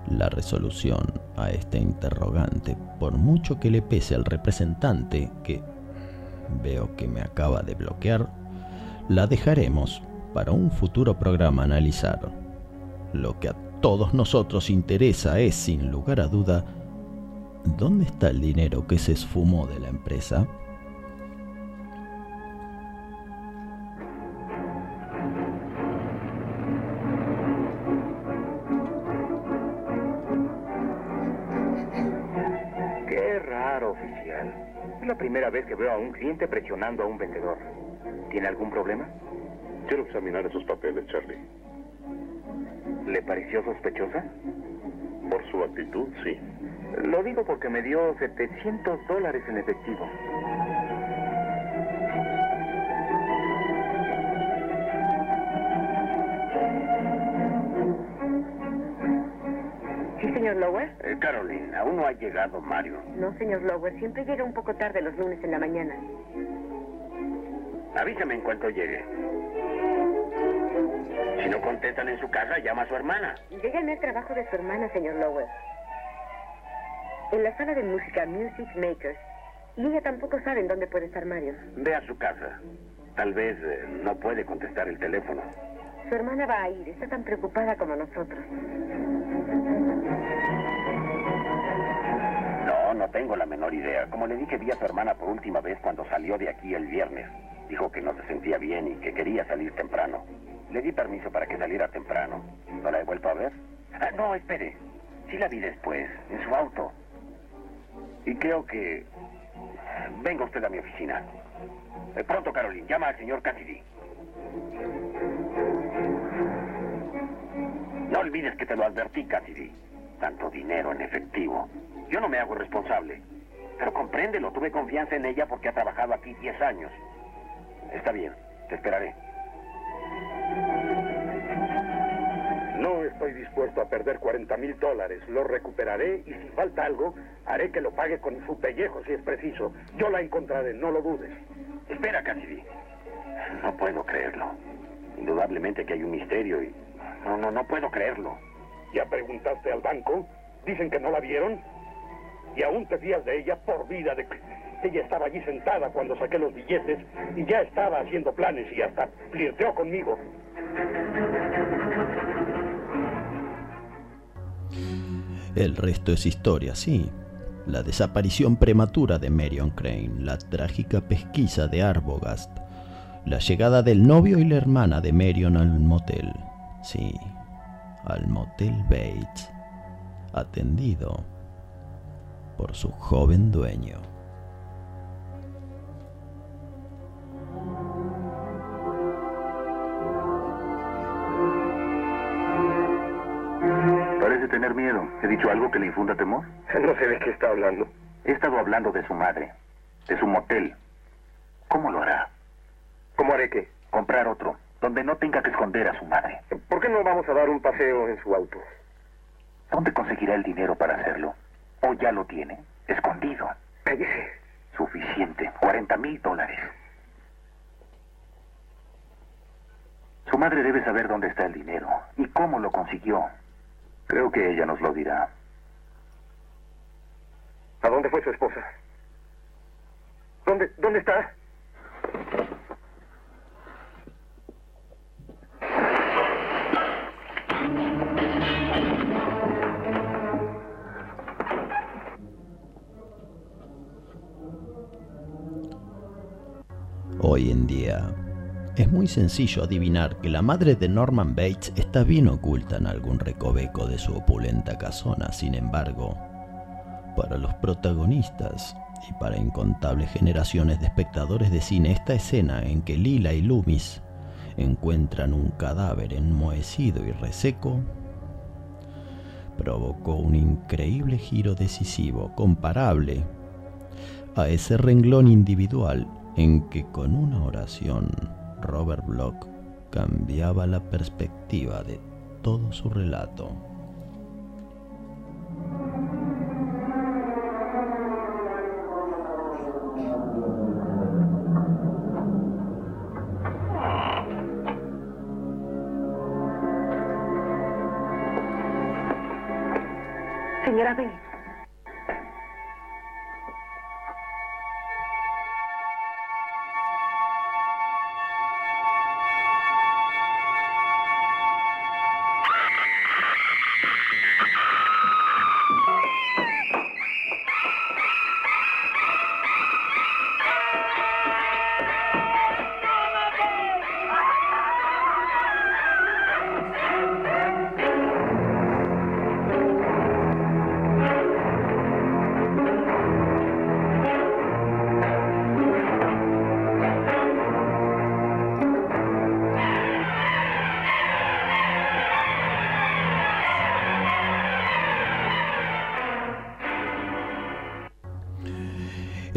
La resolución a este interrogante, por mucho que le pese al representante que veo que me acaba de bloquear, la dejaremos para un futuro programa analizar. Lo que a todos nosotros interesa es, sin lugar a duda, ¿dónde está el dinero que se esfumó de la empresa? Qué raro, oficial. Es la primera vez que veo a un cliente presionando a un vendedor. ¿Tiene algún problema? Quiero examinar esos papeles, Charlie. ¿Le pareció sospechosa? Por su actitud, sí. Lo digo porque me dio 700 dólares en efectivo. Sí, señor Lower. Eh, Caroline, aún no ha llegado Mario. No, señor Lower. Siempre llega un poco tarde los lunes en la mañana. Avísame en cuanto llegue. Si no contestan en su casa, llama a su hermana. Llamé al trabajo de su hermana, señor Lower. En la sala de música Music Makers. Y ella tampoco sabe en dónde puede estar Mario. Ve a su casa. Tal vez eh, no puede contestar el teléfono. Su hermana va a ir. Está tan preocupada como nosotros. No, no tengo la menor idea. Como le dije, vi a su hermana por última vez cuando salió de aquí el viernes. Dijo que no se sentía bien y que quería salir temprano. Le di permiso para que saliera temprano. ¿No la he vuelto a ver? Ah, no, espere. Sí la vi después, en su auto. Y creo que... Venga usted a mi oficina. Eh, pronto, Caroline. Llama al señor Cassidy. No olvides que te lo advertí, Cassidy. Tanto dinero en efectivo. Yo no me hago responsable. Pero compréndelo, tuve confianza en ella porque ha trabajado aquí 10 años. Está bien, te esperaré. No estoy dispuesto a perder 40 mil dólares. Lo recuperaré y si falta algo, haré que lo pague con su pellejo si es preciso. Yo la encontraré, no lo dudes. Espera, Cassidy. No puedo creerlo. Indudablemente que hay un misterio y No, no, no puedo creerlo. ¿Ya preguntaste al banco? Dicen que no la vieron. Y aún te fías de ella por vida de ella estaba allí sentada cuando saqué los billetes y ya estaba haciendo planes y hasta flirteó conmigo. El resto es historia, sí. La desaparición prematura de Marion Crane, la trágica pesquisa de Arbogast, la llegada del novio y la hermana de Marion al motel, sí, al motel Bates, atendido por su joven dueño. ¿He dicho algo que le infunda temor? No sé de qué está hablando. He estado hablando de su madre, de su motel. ¿Cómo lo hará? ¿Cómo haré qué? Comprar otro, donde no tenga que esconder a su madre. ¿Por qué no vamos a dar un paseo en su auto? ¿Dónde conseguirá el dinero para hacerlo? ¿O ya lo tiene? Escondido. Cállese. Suficiente. 40 mil dólares. Su madre debe saber dónde está el dinero y cómo lo consiguió. Creo que ella nos lo dirá. ¿A dónde fue su esposa? ¿Dónde, dónde está? Hoy en día, es muy sencillo adivinar que la madre de Norman Bates está bien oculta en algún recoveco de su opulenta casona. Sin embargo, para los protagonistas y para incontables generaciones de espectadores de cine, esta escena en que Lila y Loomis encuentran un cadáver enmohecido y reseco provocó un increíble giro decisivo comparable a ese renglón individual en que con una oración Robert Bloch cambiaba la perspectiva de todo su relato. Señora.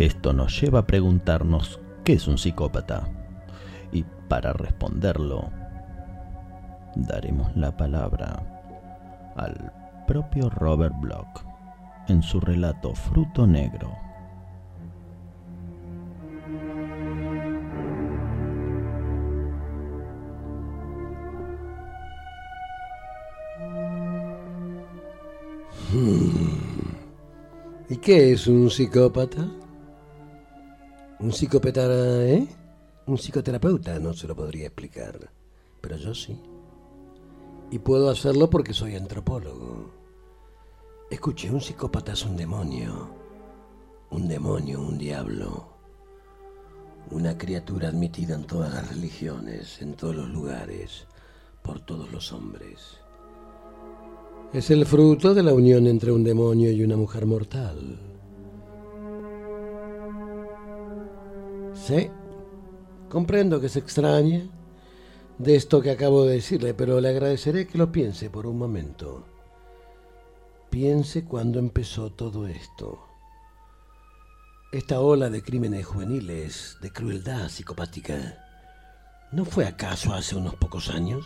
Esto nos lleva a preguntarnos qué es un psicópata. Y para responderlo, daremos la palabra al propio Robert Bloch en su relato Fruto Negro. Hmm. ¿Y qué es un psicópata? Un psicópata, ¿eh? Un psicoterapeuta no se lo podría explicar, pero yo sí. Y puedo hacerlo porque soy antropólogo. Escuche, un psicópata es un demonio. Un demonio, un diablo. Una criatura admitida en todas las religiones, en todos los lugares, por todos los hombres. Es el fruto de la unión entre un demonio y una mujer mortal. Sí, comprendo que se extrañe de esto que acabo de decirle, pero le agradeceré que lo piense por un momento. Piense cuándo empezó todo esto. Esta ola de crímenes juveniles, de crueldad psicopática, ¿no fue acaso hace unos pocos años?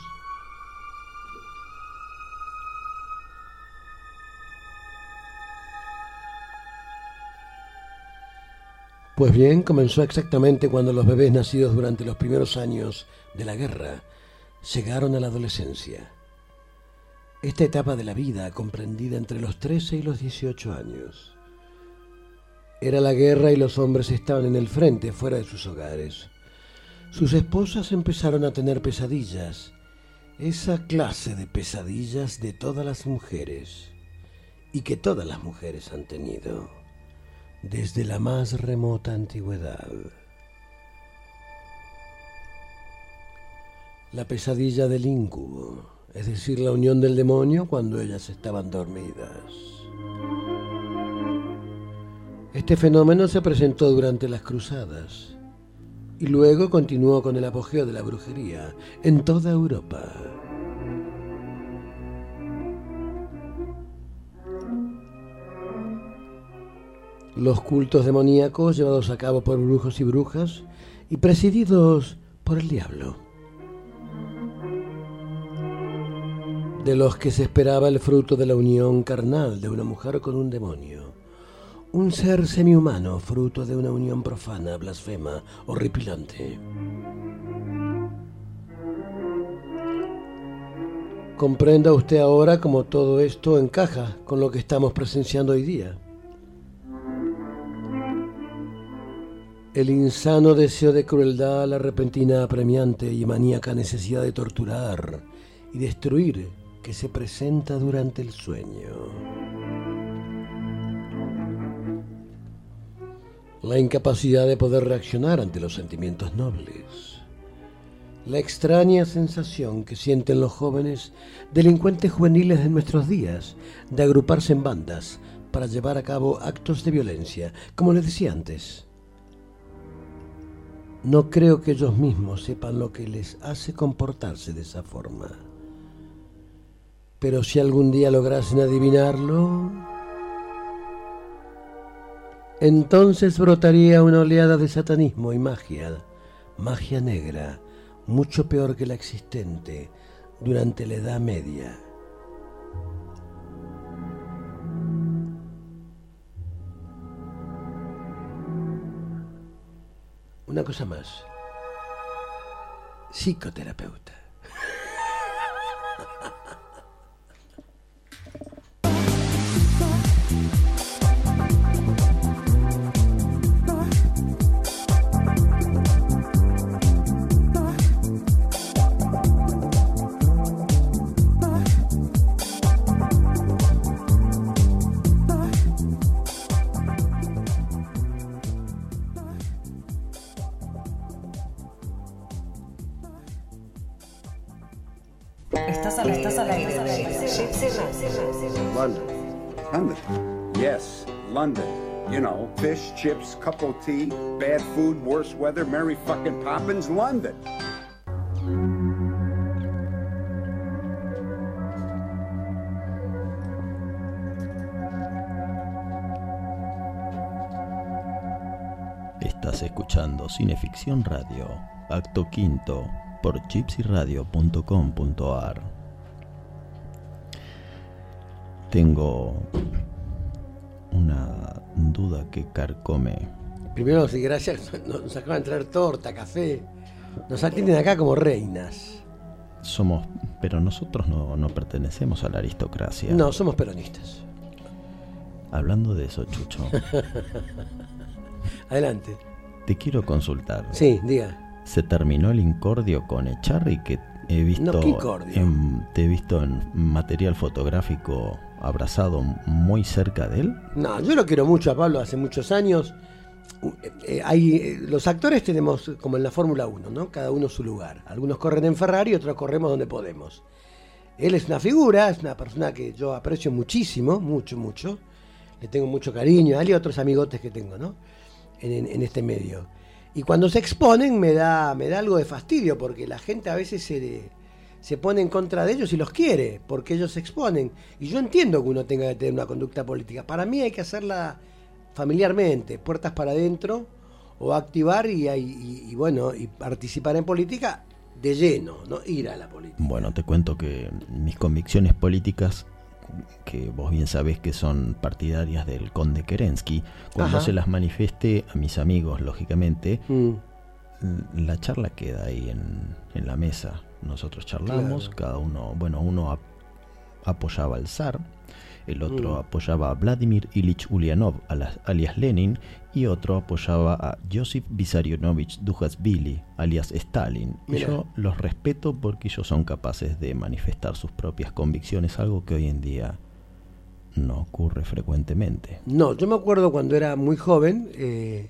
Pues bien, comenzó exactamente cuando los bebés nacidos durante los primeros años de la guerra llegaron a la adolescencia. Esta etapa de la vida, comprendida entre los 13 y los 18 años, era la guerra y los hombres estaban en el frente, fuera de sus hogares. Sus esposas empezaron a tener pesadillas, esa clase de pesadillas de todas las mujeres, y que todas las mujeres han tenido, desde la más remota antigüedad. La pesadilla del incubo, es decir, la unión del demonio cuando ellas estaban dormidas. Este fenómeno se presentó durante las cruzadas y luego continuó con el apogeo de la brujería en toda Europa. Los cultos demoníacos llevados a cabo por brujos y brujas y presididos por el diablo. De los que se esperaba el fruto de la unión carnal de una mujer con un demonio. Un ser semihumano, fruto de una unión profana, blasfema, horripilante. Comprenda usted ahora cómo todo esto encaja con lo que estamos presenciando hoy día. El insano deseo de crueldad, la repentina apremiante y maníaca necesidad de torturar y destruir que se presenta durante el sueño. La incapacidad de poder reaccionar ante los sentimientos nobles. La extraña sensación que sienten los jóvenes delincuentes juveniles de nuestros días de agruparse en bandas para llevar a cabo actos de violencia, como les decía antes. No creo que ellos mismos sepan lo que les hace comportarse de esa forma. Pero si algún día lograsen adivinarlo, entonces brotaría una oleada de satanismo y magia, magia negra, mucho peor que la existente durante la Edad Media. Una cosa más. Psicoterapeuta. Estás al, estás al aire. London. London? Yes, London. You know, fish, chips, cup of tea, bad food, worse weather, Mary fucking Poppins, London. Estás escuchando Cineficción Radio, acto quinto, por gypsyradio.com.ar. Tengo una duda que carcome. Primero, sí, gracias. Nos acaban de traer torta, café. Nos atienden acá como reinas. Somos, pero nosotros no, no pertenecemos a la aristocracia. No, somos peronistas. Hablando de eso, Chucho, Adelante. te quiero consultar. Sí, diga. Se terminó el incordio con Echarri que he visto en- te he visto en material fotográfico abrazado muy cerca de él. No, yo lo quiero mucho a Pablo hace muchos años. Eh, eh, hay, eh, los actores tenemos como en la Fórmula 1, ¿no? Cada uno su lugar. Algunos corren en Ferrari, otros corremos donde podemos. Él es una figura, es una persona que yo aprecio muchísimo, mucho, mucho. Le tengo mucho cariño a él y a otros amigotes que tengo, ¿no? En, en- en este medio. Y cuando se exponen me da, me da algo de fastidio, porque la gente a veces se, se pone en contra de ellos y los quiere, porque ellos se exponen. Y yo entiendo que uno tenga que tener una conducta política. Para mí hay que hacerla familiarmente, puertas para adentro, o activar y, y- bueno, y participar en política de lleno, no ir a la política. Bueno, te cuento que mis convicciones políticas, que vos bien sabés que son partidarias del conde Kerensky, cuando Ajá. se las manifieste a mis amigos, lógicamente, Mm. la charla queda ahí en, en la mesa. Nosotros charlamos, Claro. cada uno, bueno, uno ap- apoyaba al zar, el otro Mm. apoyaba a Vladimir Ilich Ulyanov, alias Lenin, y otro apoyaba a Josip Vissarionovich Dujasvili, alias Stalin. Y yo los respeto porque ellos son capaces de manifestar sus propias convicciones, algo que hoy en día no ocurre frecuentemente. No, yo me acuerdo cuando era muy joven, eh,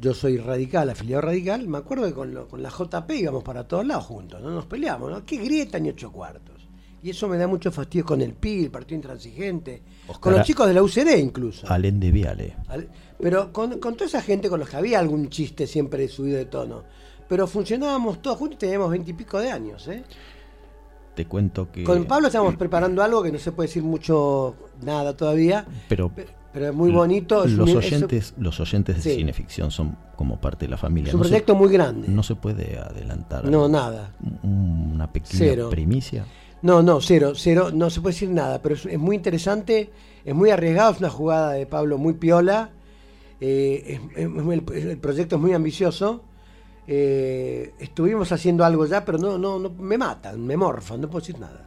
yo soy radical, afiliado radical, me acuerdo que con, lo- con la JP íbamos para todos lados juntos, no nos peleamos, ¿no? ¿Qué grieta ni ocho cuartos? Y eso me da mucho fastidio con el PI, el Partido Intransigente, con los chicos de la UCD incluso. Allen de Viale. Al- Pero con, con toda esa gente con los que había algún chiste siempre subido de tono. Pero funcionábamos todos juntos y teníamos veintipico de años, ¿eh? Te cuento que... Con Pablo estamos preparando algo que no se puede decir mucho, nada todavía, Pero pero es muy bonito. los un- oyentes, los oyentes de Sí. cineficción son como parte de la familia. Es un No se- proyecto muy grande. No se puede adelantar. No, algo. nada. Un- Una pequeña Cero. primicia. No, no, cero, cero, no se puede decir nada, pero es, es muy interesante, es muy arriesgado, es una jugada de Pablo muy piola, eh, es- es muy- el, proyecto es muy ambicioso, eh, estuvimos haciendo algo ya, pero no, no, no, me matan, me morfan, no puedo decir nada.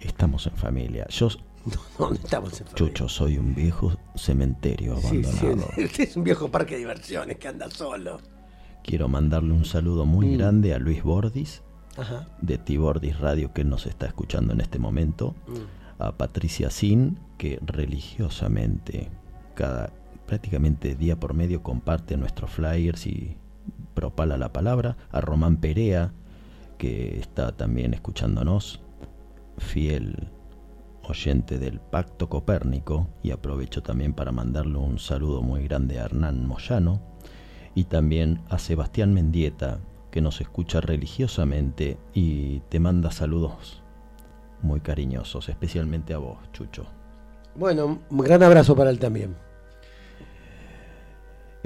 Estamos en familia. Yo, No, no estamos en familia. Chucho, soy un viejo cementerio Sí, sí, abandonado. es un viejo parque de diversiones que anda solo. Quiero mandarle un saludo muy Mm. grande a Luis Bordis, Ajá. de Tibordis Radio, que nos está escuchando en este momento. Mm. A Patricia Sin, que religiosamente, cada prácticamente día por medio, comparte nuestros flyers y propala la palabra. A Román Perea, que está también escuchándonos, fiel oyente del Pacto Copérnico, y aprovecho también para mandarle un saludo muy grande a Hernán Moyano, y también a Sebastián Mendieta, que nos escucha religiosamente y te manda saludos muy cariñosos, especialmente a vos, Chucho. Bueno, un gran abrazo para él también.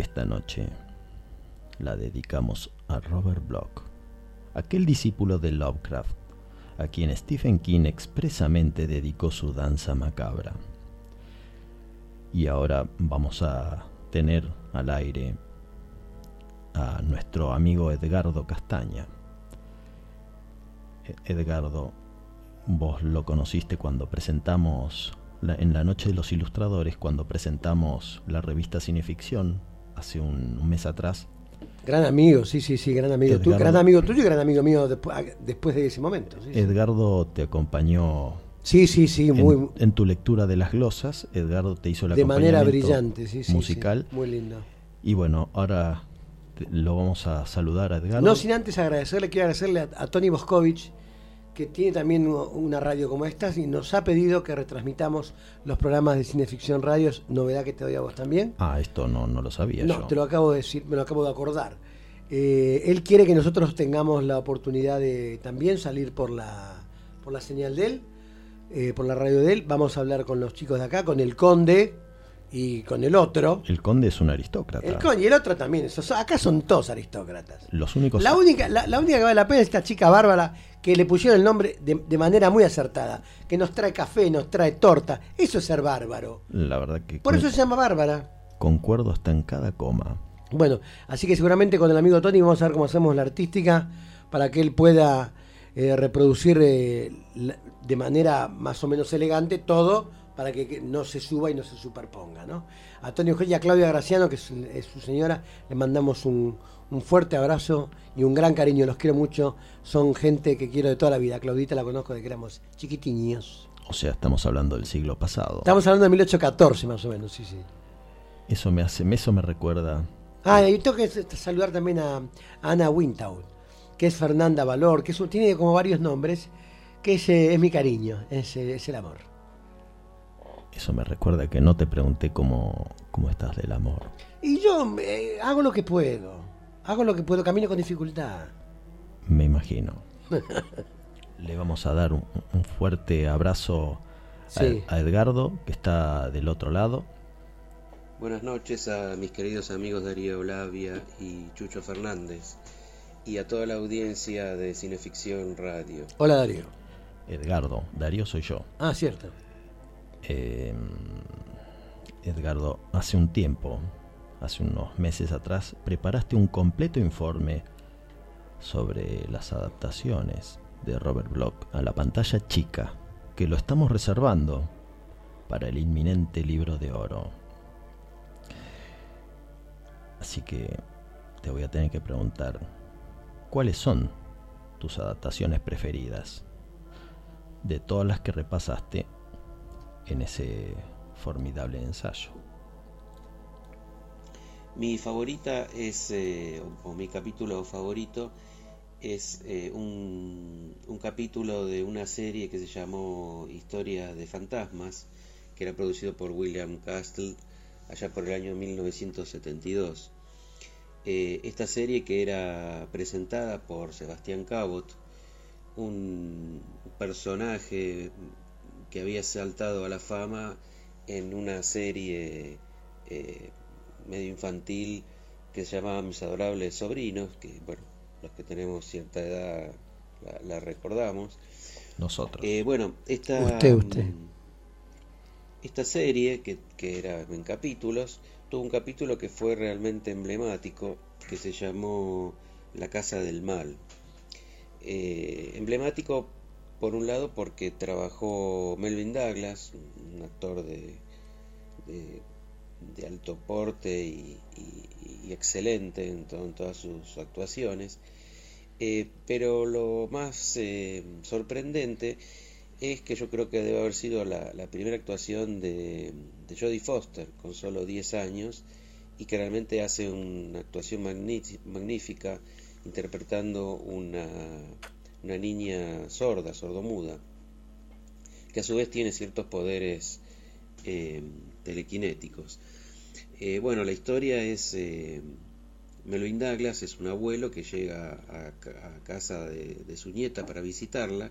Esta noche la dedicamos a Robert Bloch, aquel discípulo de Lovecraft, a quien Stephen King expresamente dedicó su danza macabra. Y ahora vamos a tener al aire a nuestro amigo Edgardo Castaña. E- Edgardo, vos lo conociste cuando presentamos en la Noche de los Ilustradores, cuando presentamos la revista Cineficción hace un, un mes atrás. Gran amigo, sí, sí, sí, gran amigo. Tú, Edgardo- gran amigo tuyo y gran amigo mío despu- después de ese momento. sí, sí. Edgardo te acompañó Sí, sí, sí, en, muy, en tu lectura de las glosas. Edgardo te hizo el de manera brillante, sí, sí. musical. sí, muy lindo. Y bueno, ahora lo vamos a saludar a Edgardo. No sin antes agradecerle, quiero agradecerle a, a Tony Boscovich, que tiene también una radio como esta y nos ha pedido que retransmitamos los programas de Cineficción Radios, novedad que te doy a vos también. Ah, esto no, no lo sabía No, yo. te lo acabo de decir, me lo acabo de acordar. Eh, él quiere que nosotros tengamos la oportunidad de también salir por la, por la señal de él, eh, por la radio de él. Vamos a hablar con los chicos de acá, con el conde y con el otro. El conde es un aristócrata. El conde y el otro también. esos- acá son todos aristócratas. Los únicos La única, la, la única que vale la pena es esta chica bárbara que le pusieron el nombre de, de manera muy acertada. Que nos trae café, nos trae torta. Eso es ser bárbaro. La verdad que Por con- eso se llama bárbara. concuerdo hasta en cada coma. Bueno, así que seguramente con el amigo Tony vamos a ver cómo hacemos la artística para que él pueda eh, reproducir eh, la- de manera más o menos elegante todo para que, que no se suba y no se superponga. ¿no? A Tony y a Claudia Graciano, que es, es su señora, le mandamos un, un fuerte abrazo y un gran cariño. Los quiero mucho. Son gente que quiero de toda la vida. Claudita la conozco de que éramos chiquitiños. O sea, estamos hablando del siglo pasado. Estamos hablando de 1814 más o menos, sí, sí. Eso me hace, eso me recuerda. Ah, y tengo que saludar también a, a Ana Wintour, que es Fernanda Valor, que es tiene como varios nombres, que es, eh, es mi cariño, es, eh, es el amor. Eso me recuerda que no te pregunté cómo, cómo estás del amor. Y yo eh, hago lo que puedo, hago lo que puedo, camino con dificultad. Me imagino. Le vamos a dar un, un fuerte abrazo a- Sí. a, Edgardo, que está del otro lado. Buenas noches a mis queridos amigos Darío Olavia y Chucho Fernández y a toda la audiencia de Cineficción Radio. Hola Darío. Edgardo, Darío soy yo. Ah, cierto. Eh, Edgardo, hace un tiempo, hace unos meses atrás, preparaste un completo informe sobre las adaptaciones de Robert Bloch a la pantalla chica porque lo estamos reservando para el inminente libro de oro. Así que te voy a tener que preguntar, ¿cuáles son tus adaptaciones preferidas de todas las que repasaste en ese formidable ensayo? Mi favorita es, eh, o, mi capítulo favorito, es eh, un, un capítulo de una serie que se llamó Historias de Fantasmas, que era producido por William Castle allá por el año 1972. Eh, esta serie que era presentada por Sebastián Cabot, un personaje que había saltado a la fama en una serie medio infantil que se llamaba Mis Adorables Sobrinos, que bueno, los que tenemos cierta edad la, la recordamos. Nosotros. Eh, bueno, esta, Usted, usted. esta serie, que, que era en capítulos, tuvo un capítulo que fue realmente emblemático, que se llamó La Casa del Mal. Eh, emblemático, por un lado, porque trabajó Melvin Douglas, un actor de, de, de alto porte y, excelente en, to- en todas sus actuaciones. Eh, pero lo más eh, sorprendente es que yo creo que debe haber sido la, primera actuación de, Jodie Foster con solo 10 años y que realmente hace una actuación magní- magnífica interpretando una, una niña sorda, sordomuda, que a su vez tiene ciertos poderes eh, telequinéticos. Eh, bueno, la historia es... eh, Melvin Douglas es un abuelo que llega a, ca- a casa de, su nieta para visitarla.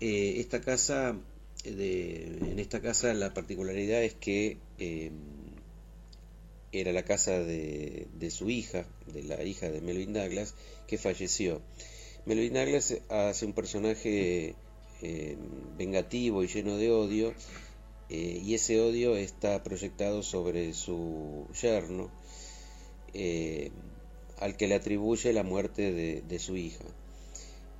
Eh, esta casa, en esta casa la particularidad es que eh, era la casa de, de su hija, de la hija de Melvin Douglas, que falleció. Melvin Douglas hace un personaje vengativo y lleno de odio, eh, y ese odio está proyectado sobre su yerno, eh, al que le atribuye la muerte de, su hija.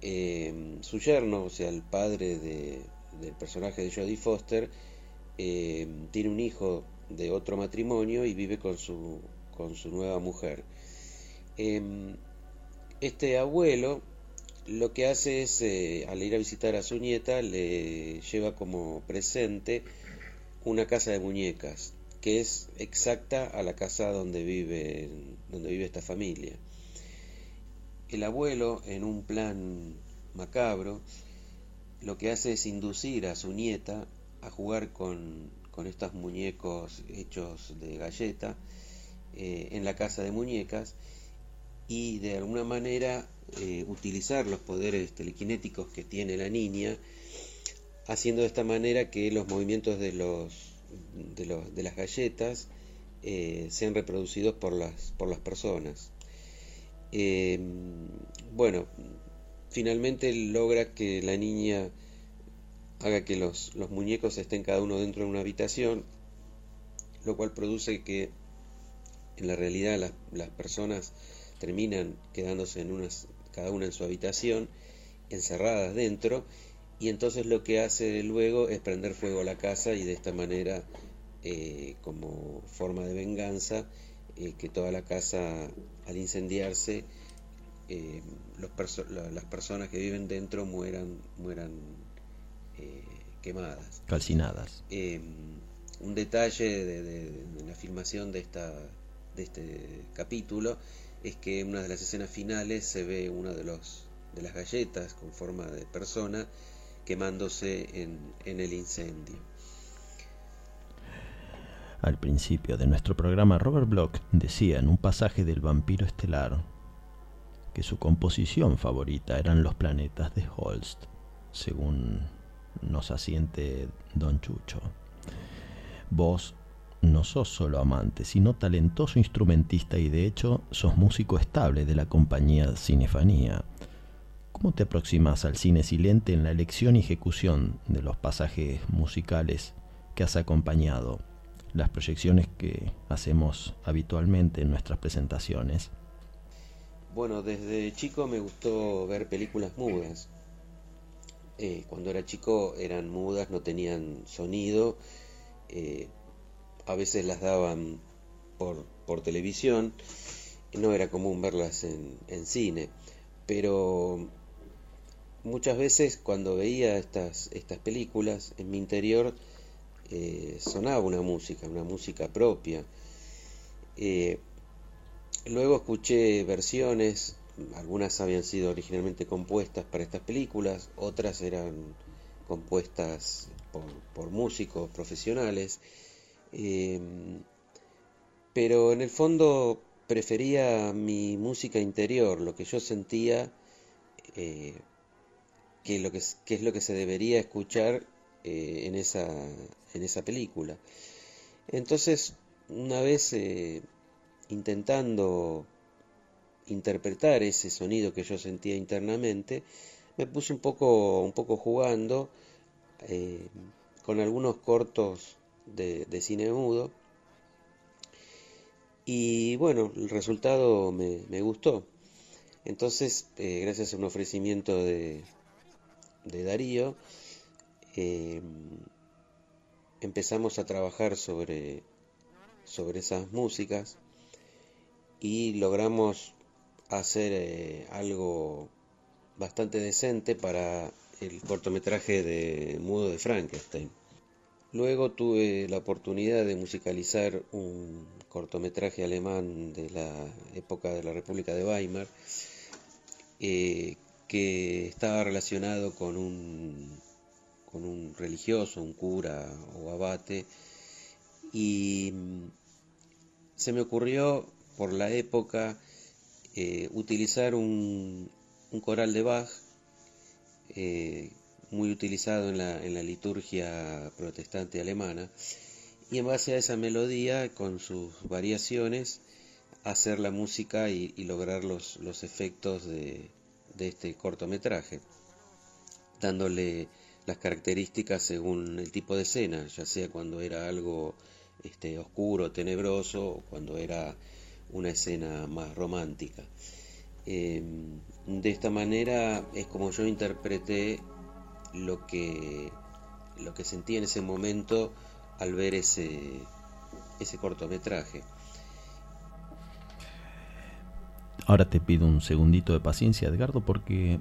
Eh, su yerno, o sea, el padre de- del personaje de Jodie Foster, tiene un hijo de otro matrimonio y vive con su, con su nueva mujer. Em, este abuelo lo que hace es, al ir a visitar a su nieta, le lleva como presente una casa de muñecas, que es exacta a la casa donde vive, donde vive esta familia. El abuelo, en un plan macabro, lo que hace es inducir a su nieta a jugar con, con estos muñecos hechos de galleta eh, en la casa de muñecas y de alguna manera eh, utilizar los poderes telequinéticos que tiene la niña, haciendo de esta manera que los movimientos de, los, de, los, de las galletas eh, sean reproducidos por las, por las personas. Eh, bueno, finalmente logra que la niña haga que los, los muñecos estén cada uno dentro de una habitación, lo cual produce que en la realidad las, las personas terminan quedándose en unas, cada una en su habitación, encerradas dentro, y entonces lo que hace luego es prender fuego a la casa y de esta manera, eh, como forma de venganza, eh, que toda la casa al incendiarse, eh, los perso la, las personas que viven dentro mueran, mueran quemadas. Calcinadas. Eh, un detalle de, de- de la filmación de, esta, de este capítulo es que en una de las escenas finales se ve una de, los, de las galletas con forma de persona quemándose en, el incendio. Al principio de nuestro programa, Robert Bloch decía en un pasaje del Vampiro Estelar que su composición favorita eran los planetas de Holst, según nos asiente Don Chucho. Vos no sos solo amante, sino talentoso instrumentista y de hecho sos músico estable de la compañía Cinefanía. ¿Cómo te aproximas al cine silente en la elección y ejecución de los pasajes musicales que has acompañado, las proyecciones que hacemos habitualmente en nuestras presentaciones? Bueno, desde chico me gustó ver películas mudas. eh, cuando era chico eran mudas, no tenían sonido, eh, a veces las daban por, por televisión, no era común verlas en, en cine, pero muchas veces cuando veía estas, estas películas en mi interior eh, sonaba una música, una música propia. Eh, luego escuché versiones, algunas habían sido originalmente compuestas para estas películas, otras eran compuestas por, músicos profesionales, eh, pero en el fondo prefería mi música interior, lo que yo sentía eh, que, lo que, es lo que se debería escuchar eh, en, esa, película. Entonces, una vez eh, intentando interpretar ese sonido que yo sentía internamente, me puse un poco, un poco jugando eh, con algunos cortos de, cine mudo y bueno, el resultado me, gustó. Entonces, gracias a un ofrecimiento de, de Darío, eh, empezamos a trabajar sobre, sobre esas músicas y logramos hacer eh, algo bastante decente para el cortometraje de Mudo de Frankenstein. Luego tuve la oportunidad de musicalizar un cortometraje alemán de la época de la República de Weimar, eh, que estaba relacionado con un, con un religioso, un cura o abate, y se me ocurrió por la época eh, utilizar un, un, coral de Bach, eh, muy utilizado en la, en la liturgia protestante alemana, y en base a esa melodía, con sus variaciones, hacer la música y, y lograr los, los efectos de, de, este cortometraje, dándole las características según el tipo de escena, ya sea cuando era algo este, oscuro, tenebroso, o cuando era una escena más romántica. Eh, de esta manera es como yo interpreté lo que, lo que sentí en ese momento al ver ese, ese cortometraje. Ahora te pido un segundito de paciencia, Edgardo, porque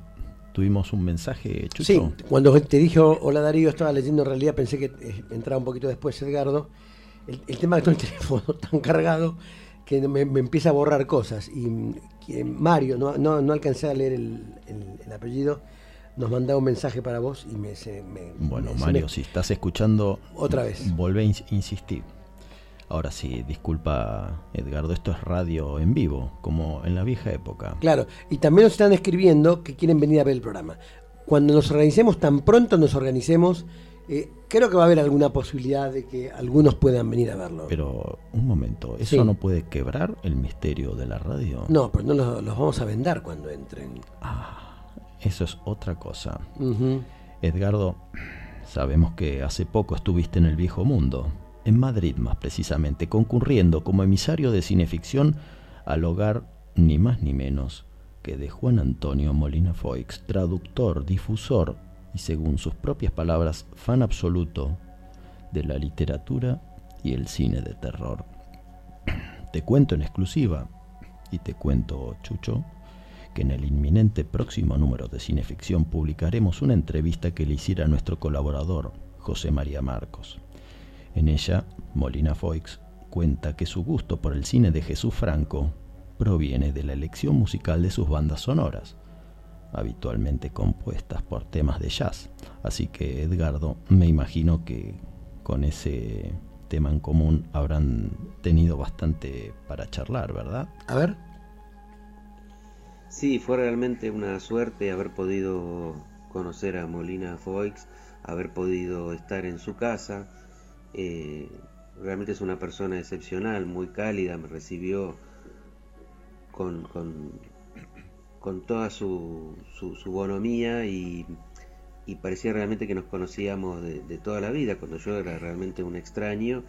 tuvimos un mensaje, Chucho. Sí, cuando te dije hola Darío, estaba leyendo en realidad, pensé que eh, entraba un poquito después Edgardo. El, el tema de todo el teléfono tan cargado que me, me, empieza a borrar cosas. Y que Mario, no, no, no, alcancé a leer el, el, el, apellido, nos mandaba un mensaje para vos y me... Se, me bueno, me, Mario, me... si estás escuchando... Otra vez. Volvé a insistir. Ahora sí, disculpa Edgardo, esto es radio en vivo, como en la vieja época. Claro, y también nos están escribiendo que quieren venir a ver el programa. Cuando nos organicemos, tan pronto nos organicemos, eh, creo que va a haber alguna posibilidad de que algunos puedan venir a verlo. Pero, un momento, ¿eso sí. no puede quebrar el misterio de la radio? No, pero no los, los vamos a vender cuando entren. Ah, eso es otra cosa. Uh -huh. Edgardo, sabemos que hace poco estuviste en el viejo mundo en Madrid más precisamente, concurriendo como emisario de cineficción al hogar ni más ni menos que de Juan Antonio Molina Foix, traductor, difusor y según sus propias palabras, fan absoluto de la literatura y el cine de terror. Te cuento en exclusiva, y te cuento, Chucho, que en el inminente próximo número de Cineficción publicaremos una entrevista que le hiciera nuestro colaborador, José María Marcos. En ella, Molina Foix cuenta que su gusto por el cine de Jesús Franco proviene de la elección musical de sus bandas sonoras, habitualmente compuestas por temas de jazz. Así que Edgardo, me imagino que con ese tema en común habrán tenido bastante para charlar, ¿verdad? A ver. Sí, fue realmente una suerte haber podido conocer a Molina Foix, haber podido estar en su casa, eh, realmente es una persona excepcional, muy cálida, me recibió con, con, toda su, su, bonomía y, parecía realmente que nos conocíamos de, de, toda la vida, cuando yo era realmente un extraño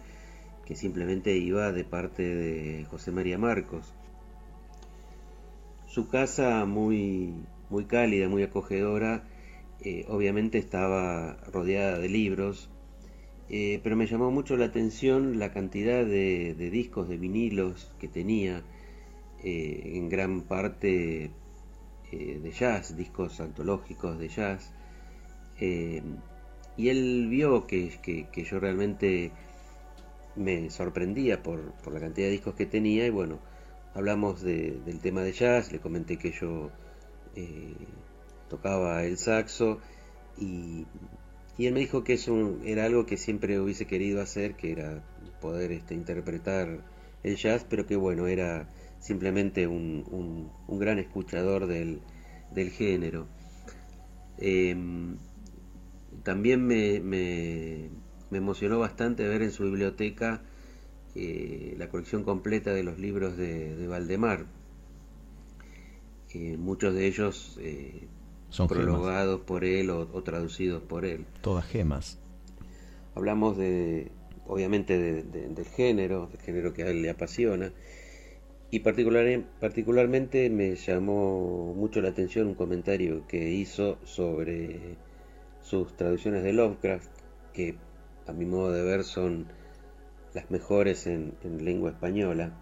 que simplemente iba de parte de José María Marcos. Su casa muy, muy cálida, muy acogedora, Eh, obviamente estaba rodeada de libros, eh, pero me llamó mucho la atención la cantidad de, discos, de vinilos que tenía, eh, en gran parte eh, de jazz, discos antológicos de jazz. Y él vio que, que- yo realmente me sorprendía por, por la cantidad de discos que tenía y bueno, hablamos de- del tema de jazz, le comenté que yo tocaba el saxo y, y él me dijo que eso era algo que siempre hubiese querido hacer, que era poder este, interpretar el jazz, pero que bueno, era simplemente un, un- un gran escuchador del, del género. Em, también me, me- emocionó bastante ver en su biblioteca eh, la colección completa de los libros de, de Valdemar. Eh, muchos de ellos Son gemas. prologados por él o, o traducidos por él. Todas gemas. Hablamos de, obviamente, de- de- del género, del género que a él le apasiona. Y particular, particularmente me llamó mucho la atención un comentario que hizo sobre sus traducciones de Lovecraft, que a mi modo de ver son las mejores en, en lengua española.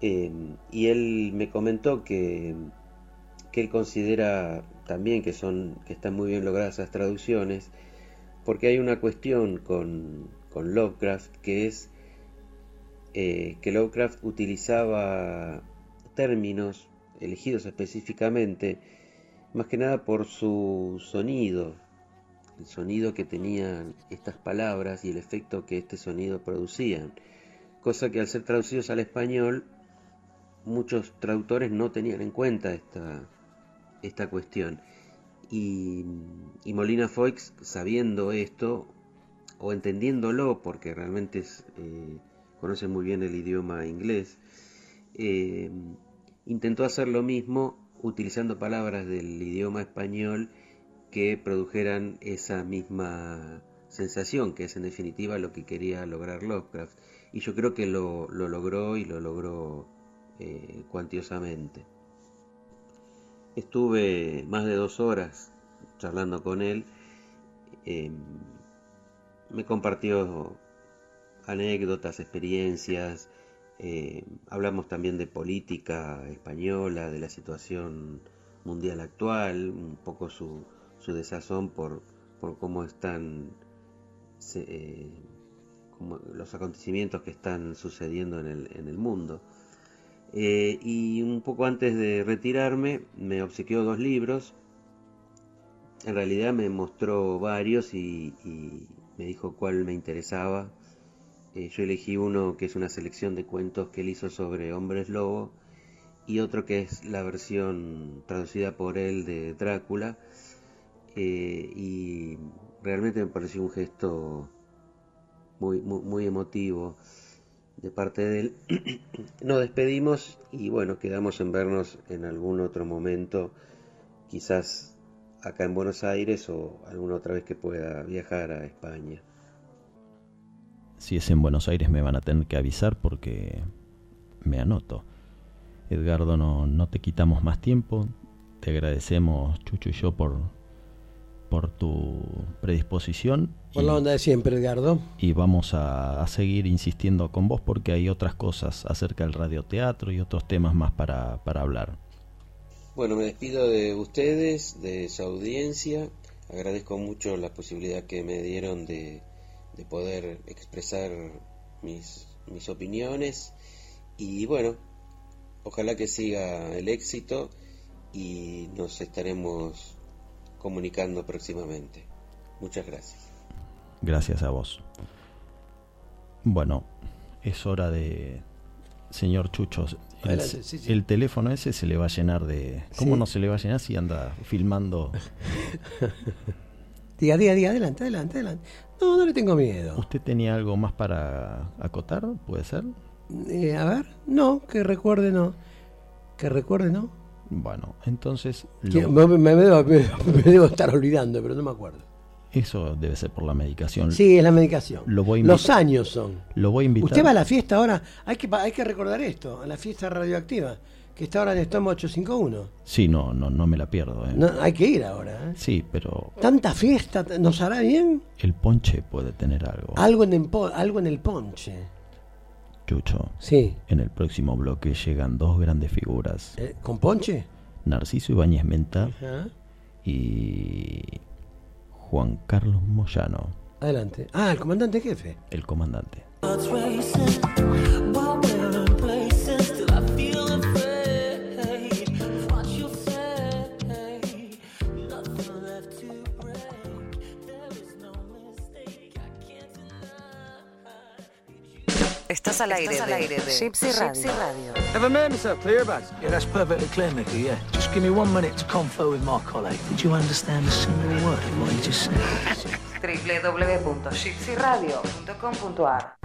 Eh, y él me comentó que, que él considera también que son que están muy bien logradas esas traducciones porque hay una cuestión con, con Lovecraft que es eh, que Lovecraft utilizaba términos elegidos específicamente más que nada por su sonido el sonido que tenían estas palabras y el efecto que este sonido producían cosa que al ser traducidos al español muchos traductores no tenían en cuenta esta, esta cuestión. Y, y Molina Foix, sabiendo esto, o entendiéndolo, porque realmente eh, conoce muy bien el idioma inglés, eh, intentó hacer lo mismo utilizando palabras del idioma español que produjeran esa misma sensación, que es en definitiva lo que quería lograr Lovecraft. Y yo creo que lo, lo logró y lo logró eh, cuantiosamente. Estuve más de dos horas charlando con él. eh, me compartió anécdotas, experiencias. eh, hablamos también de política española, de la situación mundial actual, un poco su, su desazón por, por cómo están se- eh, los acontecimientos que están sucediendo en el, en el mundo. Eh, y un poco antes de retirarme me obsequió dos libros. En realidad me mostró varios y, me dijo cuál me interesaba. Eh, yo elegí uno que es una selección de cuentos que él hizo sobre hombres lobo y otro que es la versión traducida por él de Drácula. Eh, y realmente me pareció un gesto muy, muy, muy emotivo de parte de él. Nos despedimos y bueno, quedamos en vernos en algún otro momento, quizás acá en Buenos Aires o alguna otra vez que pueda viajar a España. Si es en Buenos Aires me van a tener que avisar porque me anoto. Edgardo, no, no te quitamos más tiempo. Te agradecemos, Chucho y yo, por, por tu predisposición. Por y- la onda de siempre, Edgardo. y vamos a, a seguir insistiendo con vos porque hay otras cosas acerca del radioteatro y otros temas más para, para hablar. Bueno, me despido de ustedes, de su audiencia. Agradezco mucho la posibilidad que me dieron de, de poder expresar mis, mis opiniones. Y bueno, ojalá que siga el éxito y nos estaremos comunicando próximamente. Muchas gracias. Gracias a vos. Bueno, es hora de... Señor Chucho, el, Adelante, sí, sí. el teléfono ese se le va a llenar de... ¿Cómo Sí. no se le va a llenar si anda filmando? Diga, diga, diga, adelante, adelante, adelante. No, no le tengo miedo. ¿Usted tenía algo más para acotar? ¿Puede ser? Eh, a ver, no, que recuerde no. Que recuerde no. Bueno, entonces... lo- Me, me- debo, me- me debo estar olvidando, pero no me acuerdo. Eso debe ser por la medicación. Sí, es la medicación. Lo voy Los años son. Lo voy a invitar. Usted va a la fiesta ahora, hay que, hay que recordar esto, a la fiesta radioactiva, que está ahora en Estoma 851. Sí, no, no, no me la pierdo. ¿eh? No, hay que ir ahora. ¿eh? Sí, pero Tanta fiesta, ¿nos hará bien? el ponche puede tener algo. Algo en el, algo en el ponche. Chucho. Sí. En el próximo bloque llegan dos grandes figuras. Eh, ¿Con ponche? Narciso Ibáñez Menta Ajá. y Juan Carlos Moyano, Adelante. Ah, el comandante jefe. el comandante. Estás al aire, Estás al aire de Gypsy Radio. Have I made myself clear, Baz? Yeah, that's perfectly clear, Mickey, yeah. Just give me one minute to confer with my colleague. Did you understand a single word of what he just said? www.gypsyradio.com.ar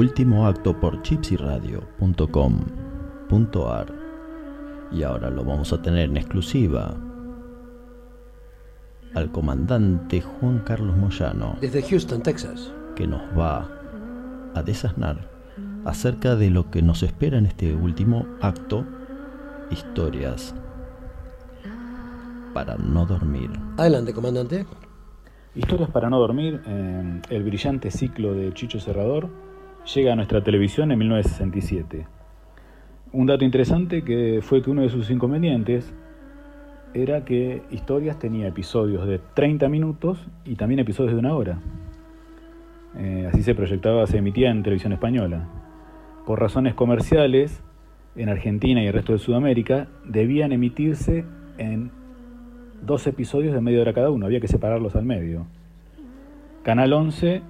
Último acto por gypsyradio.com.ar Y ahora lo vamos a tener en exclusiva al comandante Juan Carlos Moyano, Desde Houston, Texas. que nos va a desasnar acerca de lo que nos espera en este último acto, historias para no dormir. Adelante, comandante. Historias para no dormir, eh, el brillante ciclo de Chicho Serrador llega a nuestra televisión en 1967. Un dato interesante que fue que uno de sus inconvenientes era que Historias tenía episodios de 30 minutos y también episodios de una hora. Eh, así se proyectaba, se emitía en televisión española. Por razones comerciales, en Argentina y el resto de Sudamérica, debían emitirse en dos episodios de media hora cada uno, había que separarlos al medio. Canal 11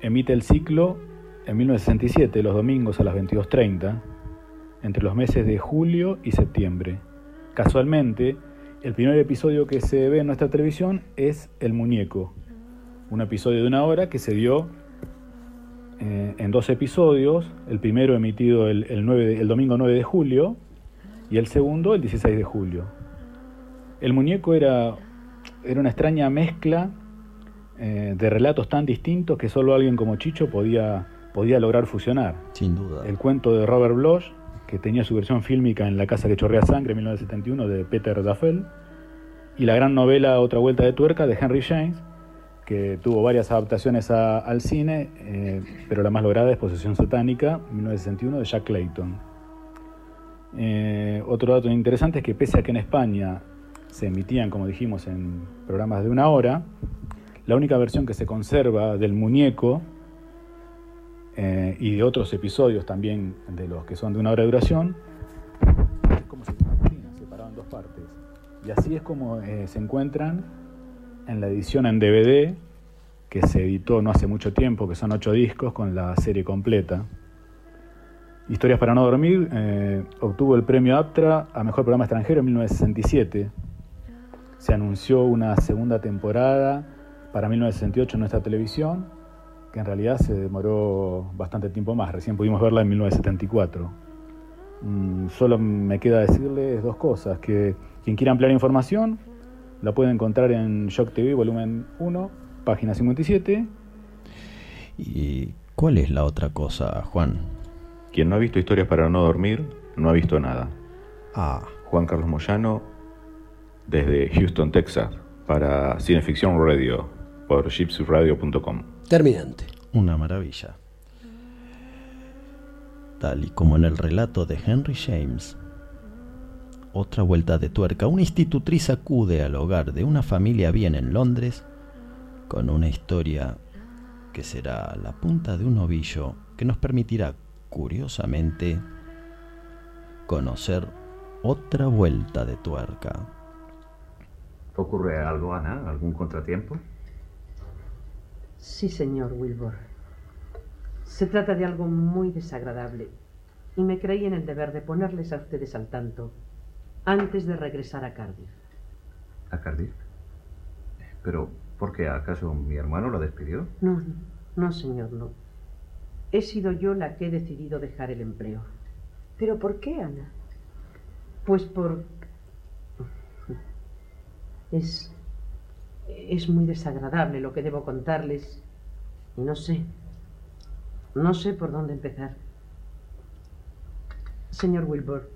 emite el ciclo en 1967, los domingos a las 22.30, entre los meses de julio y septiembre. Casualmente, el primer episodio que se ve en nuestra televisión es El Muñeco, un episodio de una hora que se dio eh, en dos episodios, el primero emitido el, el 9 de- el domingo 9 de julio y el segundo el 16 de julio. El muñeco era, era una extraña mezcla eh, de relatos tan distintos que solo alguien como Chicho podía, podía lograr fusionar. Sin duda. El cuento de Robert Bloch, que tenía su versión fílmica en La casa que chorrea sangre en 1971 de Peter Daffel, y la gran novela Otra vuelta de tuerca de Henry James, que tuvo varias adaptaciones a- al cine, eh, pero la más lograda es Posesión satánica, 1961 de Jack Clayton. Eh, otro dato interesante es que pese a que en España se emitían, como dijimos, en programas de una hora, la única versión que se conserva del muñeco eh, y de otros episodios también de los que son de una hora de duración, es como se separado en dos partes. Y así es como eh, se encuentran en la edición en DVD que se editó no hace mucho tiempo, que son ocho discos con la serie completa. Historias para no dormir eh, obtuvo el premio APTRA a Mejor Programa Extranjero en 1967. Se anunció una segunda temporada para 1968 en nuestra televisión, que en realidad se demoró bastante tiempo más. Recién pudimos verla en 1974. Mm, solo me queda decirles dos cosas, que quien quiera ampliar información la puede encontrar en Shock TV volumen 1, página 57. ¿Y cuál es la otra cosa, Juan? Quien no ha visto historias para no dormir, no ha visto nada. Ah. Juan Carlos Moyano, desde Houston, Texas, para Cineficción Radio, por gypsyradio.com. Terminante. Una maravilla. Tal y como en el relato de Henry James, otra vuelta de tuerca, una institutriz acude al hogar de una familia bien en Londres con una historia que será la punta de un ovillo que nos permitirá, curiosamente, conocer otra vuelta de tuerca. ¿Ocurre algo, Ana? ¿Algún contratiempo? Sí, señor Wilbur. Se trata de algo muy desagradable y me creí en el deber de ponerles a ustedes al tanto antes de regresar a Cardiff. ¿A Cardiff? ¿Pero por qué? ¿Acaso mi hermano la despidió? No, no, señor, no. He sido yo la que he decidido dejar el empleo. ¿Pero por qué, Ana? Pues por... Es... Es muy desagradable lo que debo contarles y no sé. No sé por dónde empezar. Señor Wilbur,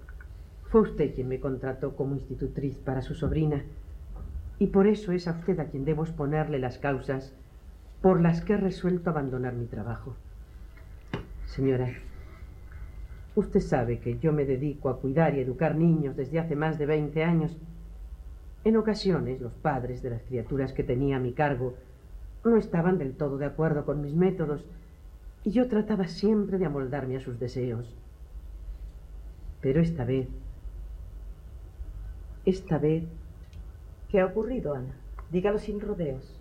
fue usted quien me contrató como institutriz para su sobrina y por eso es a usted a quien debo exponerle las causas por las que he resuelto abandonar mi trabajo. Señora, usted sabe que yo me dedico a cuidar y educar niños desde hace más de 20 años. En ocasiones los padres de las criaturas que tenía a mi cargo no estaban del todo de acuerdo con mis métodos y yo trataba siempre de amoldarme a sus deseos. Pero esta vez, esta vez, ¿Qué ha ocurrido, Ana? Dígalo sin rodeos.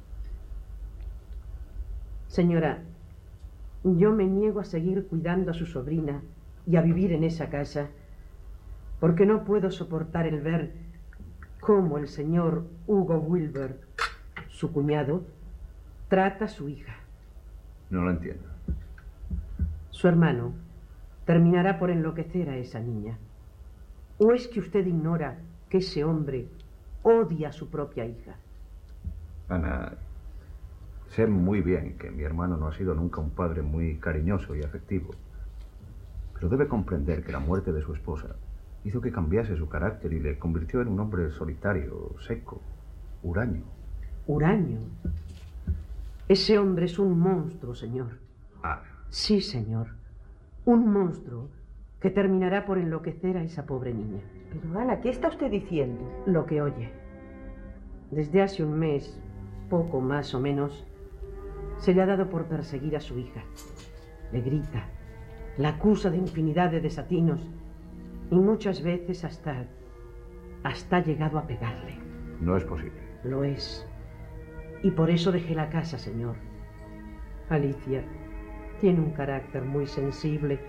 señora, yo me niego a seguir cuidando a su sobrina y a vivir en esa casa porque no puedo soportar el ver cómo el señor Hugo Wilbur, su cuñado, trata a su hija. No lo entiendo. Su hermano terminará por enloquecer a esa niña. ¿O es que usted ignora que ese hombre odia a su propia hija? Ana, sé muy bien que mi hermano no ha sido nunca un padre muy cariñoso y afectivo. Pero debe comprender que la muerte de su esposa hizo que cambiase su carácter y le convirtió en un hombre solitario, seco, huraño. Huraño. Ese hombre es un monstruo, señor. Ah. Sí, señor. Un monstruo que terminará por enloquecer a esa pobre niña. Pero, Ana, ¿qué está usted diciendo? Lo que oye. Desde hace un mes, poco más o menos, se le ha dado por perseguir a su hija. Le grita, la acusa de infinidad de desatinos y muchas veces hasta hasta ha llegado a pegarle. No es posible. Lo es. Y por eso dejé la casa, señor. Alicia tiene un carácter muy sensible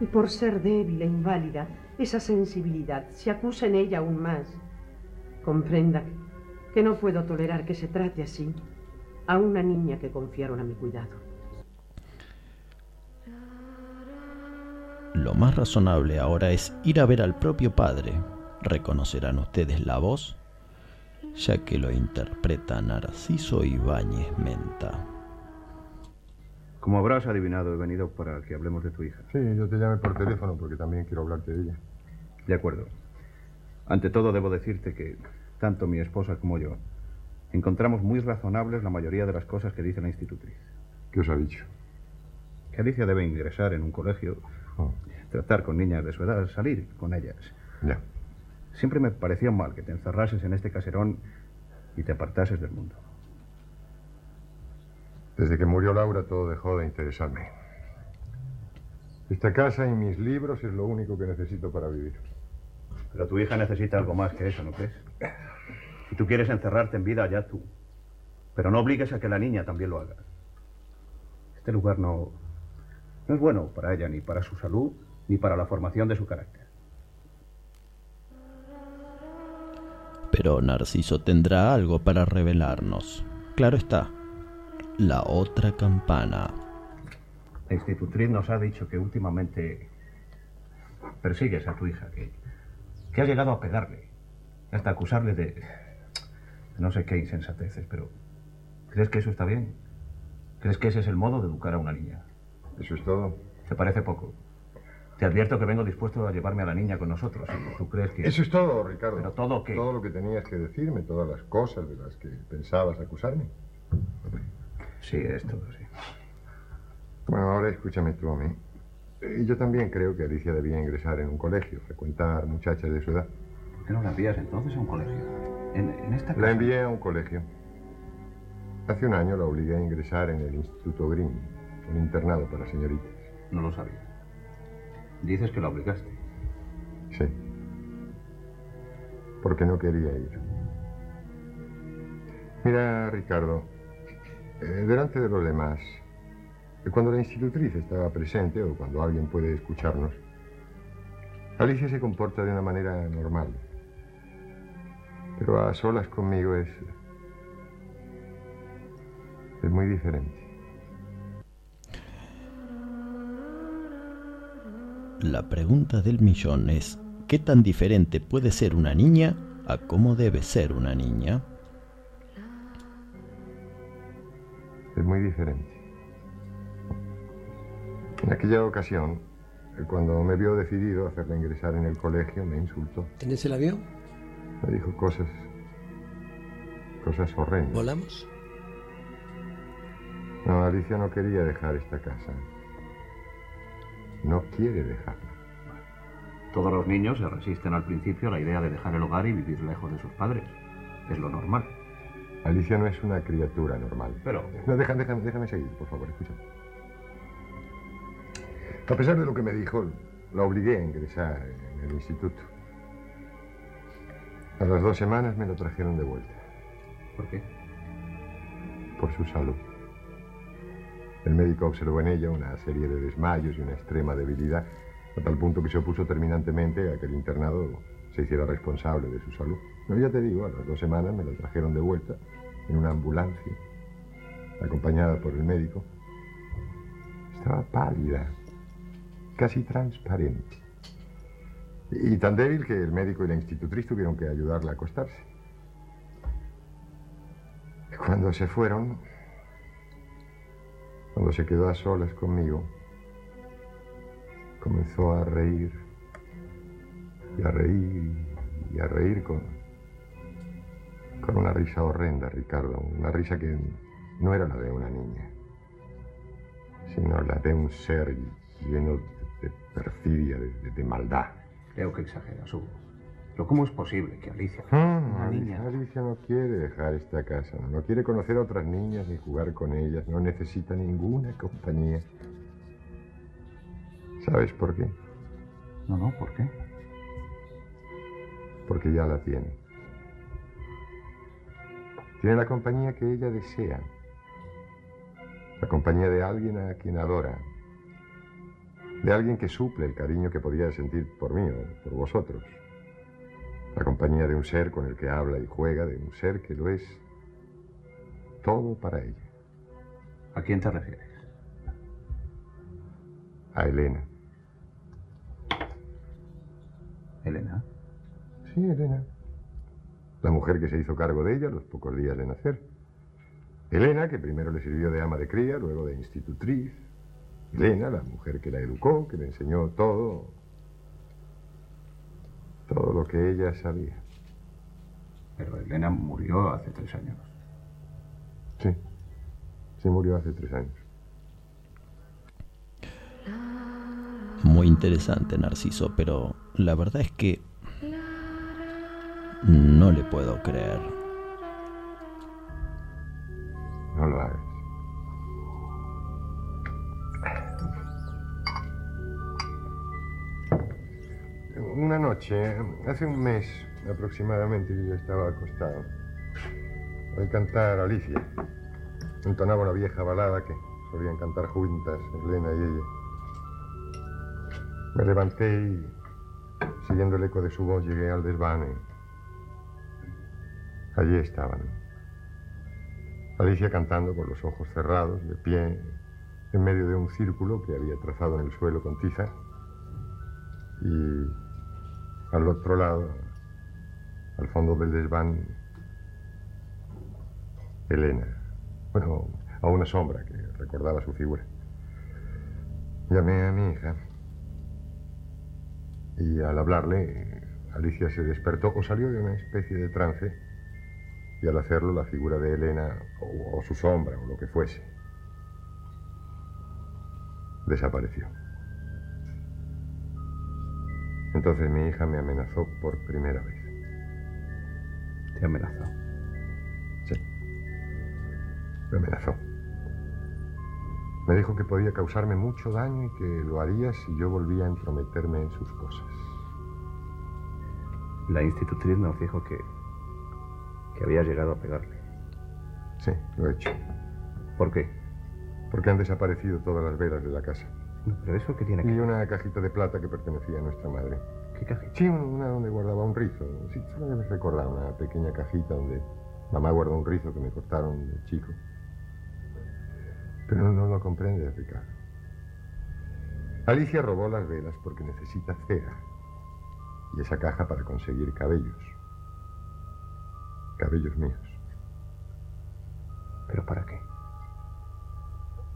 y por ser débil e inválida, esa sensibilidad se acusa en ella aún más. Comprenda que no puedo tolerar que se trate así a una niña que confiaron a mi cuidado. Lo más razonable ahora es ir a ver al propio padre. Reconocerán ustedes la voz, ya que lo interpreta Narciso Ibáñez Menta. Como habrás adivinado, he venido para que hablemos de tu hija. Sí, yo te llamé por teléfono porque también quiero hablarte de ella. De acuerdo. Ante todo, debo decirte que tanto mi esposa como yo encontramos muy razonables la mayoría de las cosas que dice la institutriz. ¿Qué os ha dicho? Que Alicia debe ingresar en un colegio, Oh, tratar con niñas de su edad, salir con ellas. ya. Siempre me pareció mal que te encerrases en este caserón y te apartases del mundo. Desde que murió Laura todo dejó de interesarme. Esta casa y mis libros es lo único que necesito para vivir. Pero tu hija necesita algo más que eso, ¿no crees? Si tú quieres encerrarte en vida, allá tú. Pero no obligues a que la niña también lo haga. Este lugar no, no es bueno para ella, ni para su salud, ni para la formación de su carácter. Pero Narciso tendrá algo para revelarnos. Claro está, la otra campana. La institutriz nos ha dicho que últimamente persigues a tu hija, que, que has llegado a pegarle, hasta acusarle de, de no sé qué insensateces, pero ¿crees que eso está bien? ¿Crees que ese es el modo de educar a una niña? ¿Eso es todo? ¿Te parece poco? Te advierto que vengo dispuesto a llevarme a la niña con nosotros. ¿Tú crees que...? Eso es todo, Ricardo. ¿Pero todo qué? Todo lo que tenías que decirme, todas las cosas de las que pensabas acusarme. Sí, es todo, sí. Bueno, ahora escúchame tú a mí. Eh, Yo también creo que Alicia debía ingresar en un colegio, frecuentar muchachas de su edad. ¿Por qué no la envías entonces a un colegio? En, en esta casa... La envié a un colegio. Hace un año la obligué a ingresar en el Instituto Green, un internado para señoritas. No lo sabía. Dices que la obligaste. Sí. Porque no quería ir. Mira, Ricardo, eh, delante de los demás, cuando la institutriz estaba presente o cuando alguien puede escucharnos, Alicia se comporta de una manera normal. Pero a solas conmigo es. es muy diferente. La pregunta del millón es, ¿qué tan diferente puede ser una niña a cómo debe ser una niña? Es muy diferente. En aquella ocasión, cuando me vio decidido a hacerla ingresar en el colegio, me insultó. ¿Tenés el avión? Me dijo cosas. cosas horrendas. ¿Volamos? No, Alicia no quería dejar esta casa. No quiere dejarla. Todos los niños se resisten al principio a la idea de dejar el hogar y vivir lejos de sus padres. Es lo normal. Alicia no es una criatura normal. Pero... No, déjame, déjame, déjame seguir, por favor, escucha. A pesar de lo que me dijo, la obligué a ingresar en el instituto. A las dos semanas me lo trajeron de vuelta. ¿Por qué? Por su salud. El médico observó en ella una serie de desmayos y una extrema debilidad, a tal punto que se opuso terminantemente a que el internado se hiciera responsable de su salud. No, ya te digo, a las dos semanas me la trajeron de vuelta en una ambulancia, acompañada por el médico. Estaba pálida, casi transparente. Y tan débil que el médico y la institutriz tuvieron que ayudarla a acostarse. Cuando se fueron, cuando se quedó a solas conmigo, comenzó a reír y a reír y a reír con, con una risa horrenda, Ricardo, una risa que no era la de una niña, sino la de un ser lleno de perfidia, de, de- maldad. Creo que exageras, Hugo. Pero ¿cómo es posible que Alicia, Ah, niña... Alicia no quiere dejar esta casa, no, no quiere conocer a otras niñas ni jugar con ellas, no necesita ninguna compañía. ¿Sabes por qué? No, no, ¿por qué? Porque ya la tiene. Tiene la compañía que ella desea. La compañía de alguien a quien adora. De alguien que suple el cariño que podría sentir por mí o por vosotros. La compañía de un ser con el que habla y juega, de un ser que lo es todo para ella. ¿A quién te refieres? A Elena. ¿Elena? Sí, Elena. La mujer que se hizo cargo de ella los pocos días de nacer. Elena, que primero le sirvió de ama de cría, luego de institutriz. Elena, la mujer que la educó, que le enseñó todo. Todo lo que ella sabía. Pero Elena murió hace tres años. Sí. Sí, murió hace tres años. Muy interesante, Narciso, pero la verdad es que no le puedo creer. No lo hagas. Hace un mes aproximadamente, yo estaba acostado. Oí cantar Alicia. Entonaba una vieja balada que solían cantar juntas, Elena y ella. Me levanté y, siguiendo el eco de su voz, llegué al desván. Allí estaban. Alicia cantando con los ojos cerrados, de pie, en medio de un círculo que había trazado en el suelo con tiza. Y al otro lado, al fondo del desván, Elena. Bueno, a una sombra que recordaba su figura. Llamé a mi hija y al hablarle, Alicia se despertó o salió de una especie de trance y al hacerlo la figura de Elena o, o su sombra o lo que fuese desapareció. Entonces mi hija me amenazó por primera vez. Te amenazó. Sí. Me amenazó. Me dijo que podía causarme mucho daño y que lo haría si yo volvía a entrometerme en sus cosas. La institutriz nos dijo que, que había llegado a pegarle. Sí, lo he hecho. ¿Por qué? Porque han desaparecido todas las velas de la casa. ¿Pero eso qué tiene Y una cajita de plata que pertenecía a nuestra madre. ¿Qué cajita? Sí, una donde guardaba un rizo. Sí, solo debes recordar una pequeña cajita donde mamá guardó un rizo que me cortaron de chico. Pero no lo comprendes, Ricardo. Alicia robó las velas porque necesita cera. Y esa caja para conseguir cabellos. Cabellos míos. ¿Pero para qué?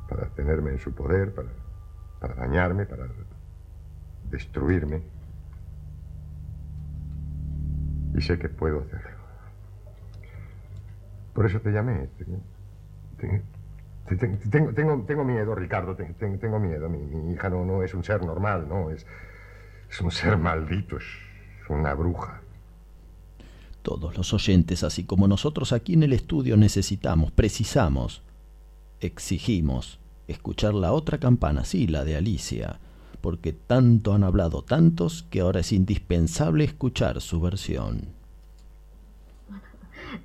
Para tenerme en su poder, para, para dañarme, para destruirme. Y sé que puedo hacerlo. Por eso te llamé. Te- te- te- te- tengo, tengo, miedo, Ricardo, te- te- tengo miedo. Mi, mi hija no, no es un ser normal, no, es, es un ser maldito, es una bruja. Todos los oyentes, así como nosotros aquí en el estudio, necesitamos, precisamos, exigimos escuchar la otra campana, sí, la de Alicia, porque tanto han hablado tantos que ahora es indispensable escuchar su versión.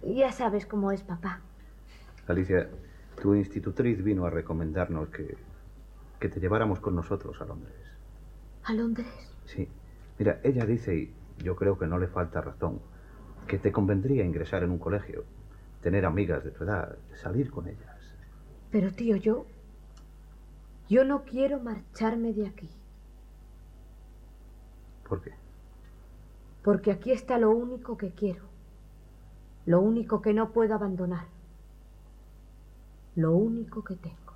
Ya sabes cómo es papá. Alicia, tu institutriz vino a recomendarnos que, que te lleváramos con nosotros a Londres. ¿A Londres? Sí. Mira, ella dice, y yo creo que no le falta razón, que te convendría ingresar en un colegio, tener amigas de tu edad, salir con ellas. Pero tío, yo... Yo no quiero marcharme de aquí, ¿Por qué? porque aquí está lo único que quiero, lo único que no puedo abandonar, lo único que tengo.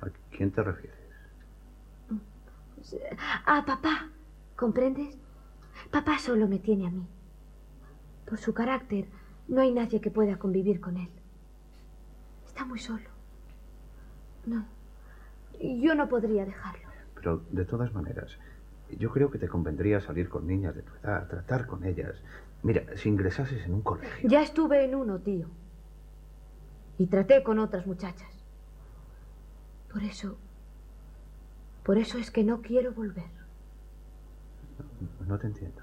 ¿A quién te refieres? Ah, papá, ¿comprendes? Papá solo me tiene a mí. Por su carácter, no hay nadie que pueda convivir con él. Está muy solo. No, yo no podría dejarlo. Pero de todas maneras, yo creo que te convendría salir con niñas de tu edad, tratar con ellas. Mira, si ingresases en un colegio. Ya estuve en uno, tío. Y traté con otras muchachas. Por eso... Por eso es que no quiero volver. No te entiendo.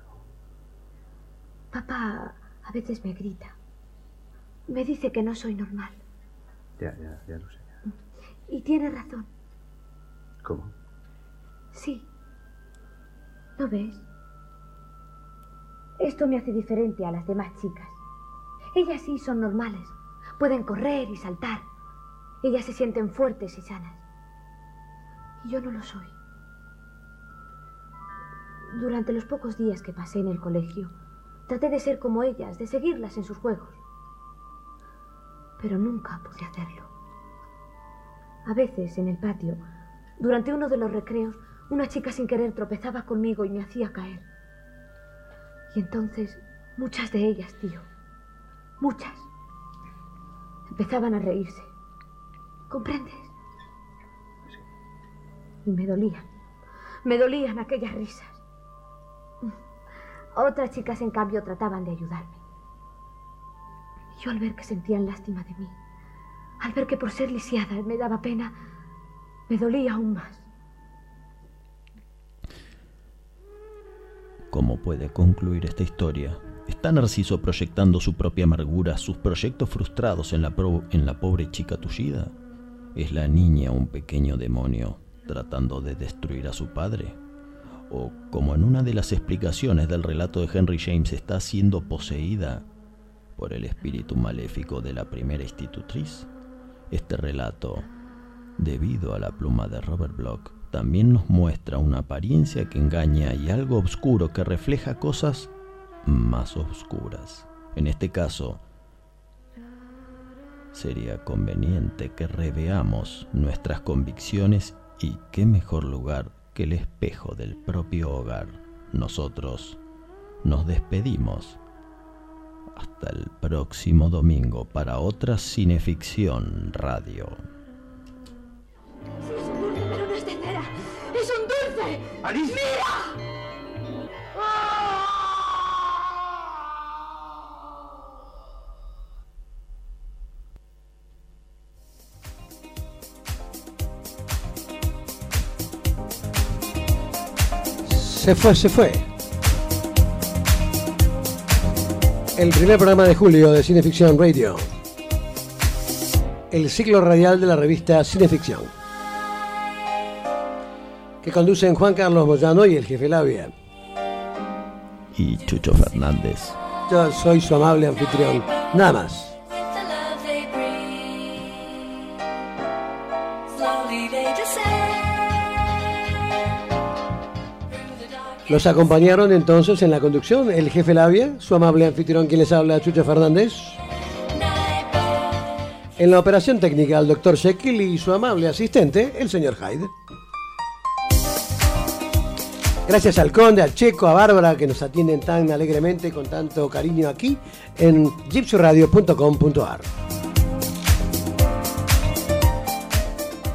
Papá a veces me grita. Me dice que no soy normal. Ya, ya, ya lo sé. Y tiene razón. ¿Cómo? Sí. ¿No ves? Esto me hace diferente a las demás chicas. Ellas sí son normales. Pueden correr y saltar. Ellas se sienten fuertes y sanas. Y yo no lo soy. Durante los pocos días que pasé en el colegio, traté de ser como ellas, de seguirlas en sus juegos. Pero nunca pude hacerlo. A veces, en el patio, durante uno de los recreos, una chica sin querer tropezaba conmigo y me hacía caer. Y entonces, muchas de ellas, tío, muchas, empezaban a reírse. ¿Comprendes? Y me dolían, me dolían aquellas risas. Otras chicas, en cambio, trataban de ayudarme. Yo al ver que sentían lástima de mí, al ver que por ser lisiada me daba pena, me dolía aún más. ¿Cómo puede concluir esta historia? ¿Está Narciso proyectando su propia amargura, sus proyectos frustrados en la, en la pobre chica tullida? ¿Es la niña un pequeño demonio tratando de destruir a su padre? ¿O como en una de las explicaciones del relato de Henry James está siendo poseída por el espíritu maléfico de la primera institutriz? Este relato, debido a la pluma de Robert Bloch, también nos muestra una apariencia que engaña y algo oscuro que refleja cosas más oscuras. En este caso, sería conveniente que reveamos nuestras convicciones y qué mejor lugar que el espejo del propio hogar. Nosotros nos despedimos. Hasta el próximo domingo para otra Cineficción Radio. Sí, es un dulce, pero no es de cera. ¡Es un dulce! ¡Anís! ¡Mira! Se fue, se fue. El primer programa de julio de Cineficción Radio. El ciclo radial de la revista Cineficción. Que conducen Juan Carlos Moyano y el jefe Labia. Y Chucho Fernández. Yo soy su amable anfitrión. Nada más. Los acompañaron entonces en la conducción el jefe Labia, su amable anfitrión quien les habla, Chucho Fernández. En la operación técnica, el doctor Shekel y su amable asistente, el señor Hyde. Gracias al Conde, al Checo, a Bárbara que nos atienden tan alegremente con tanto cariño aquí en gypsyradio.com.ar.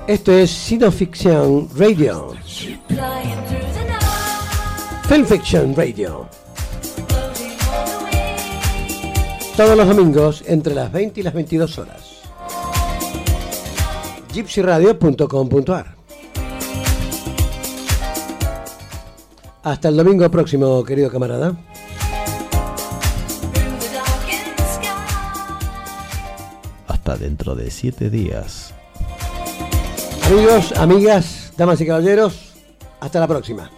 Esto es Cineficción Radio. Film Fiction Radio. Todos los domingos entre las 20 y las 22 horas. gypsyradio.com.ar Hasta el domingo próximo, querido camarada. Hasta dentro de siete días. Amigos, amigas, damas y caballeros, hasta la próxima.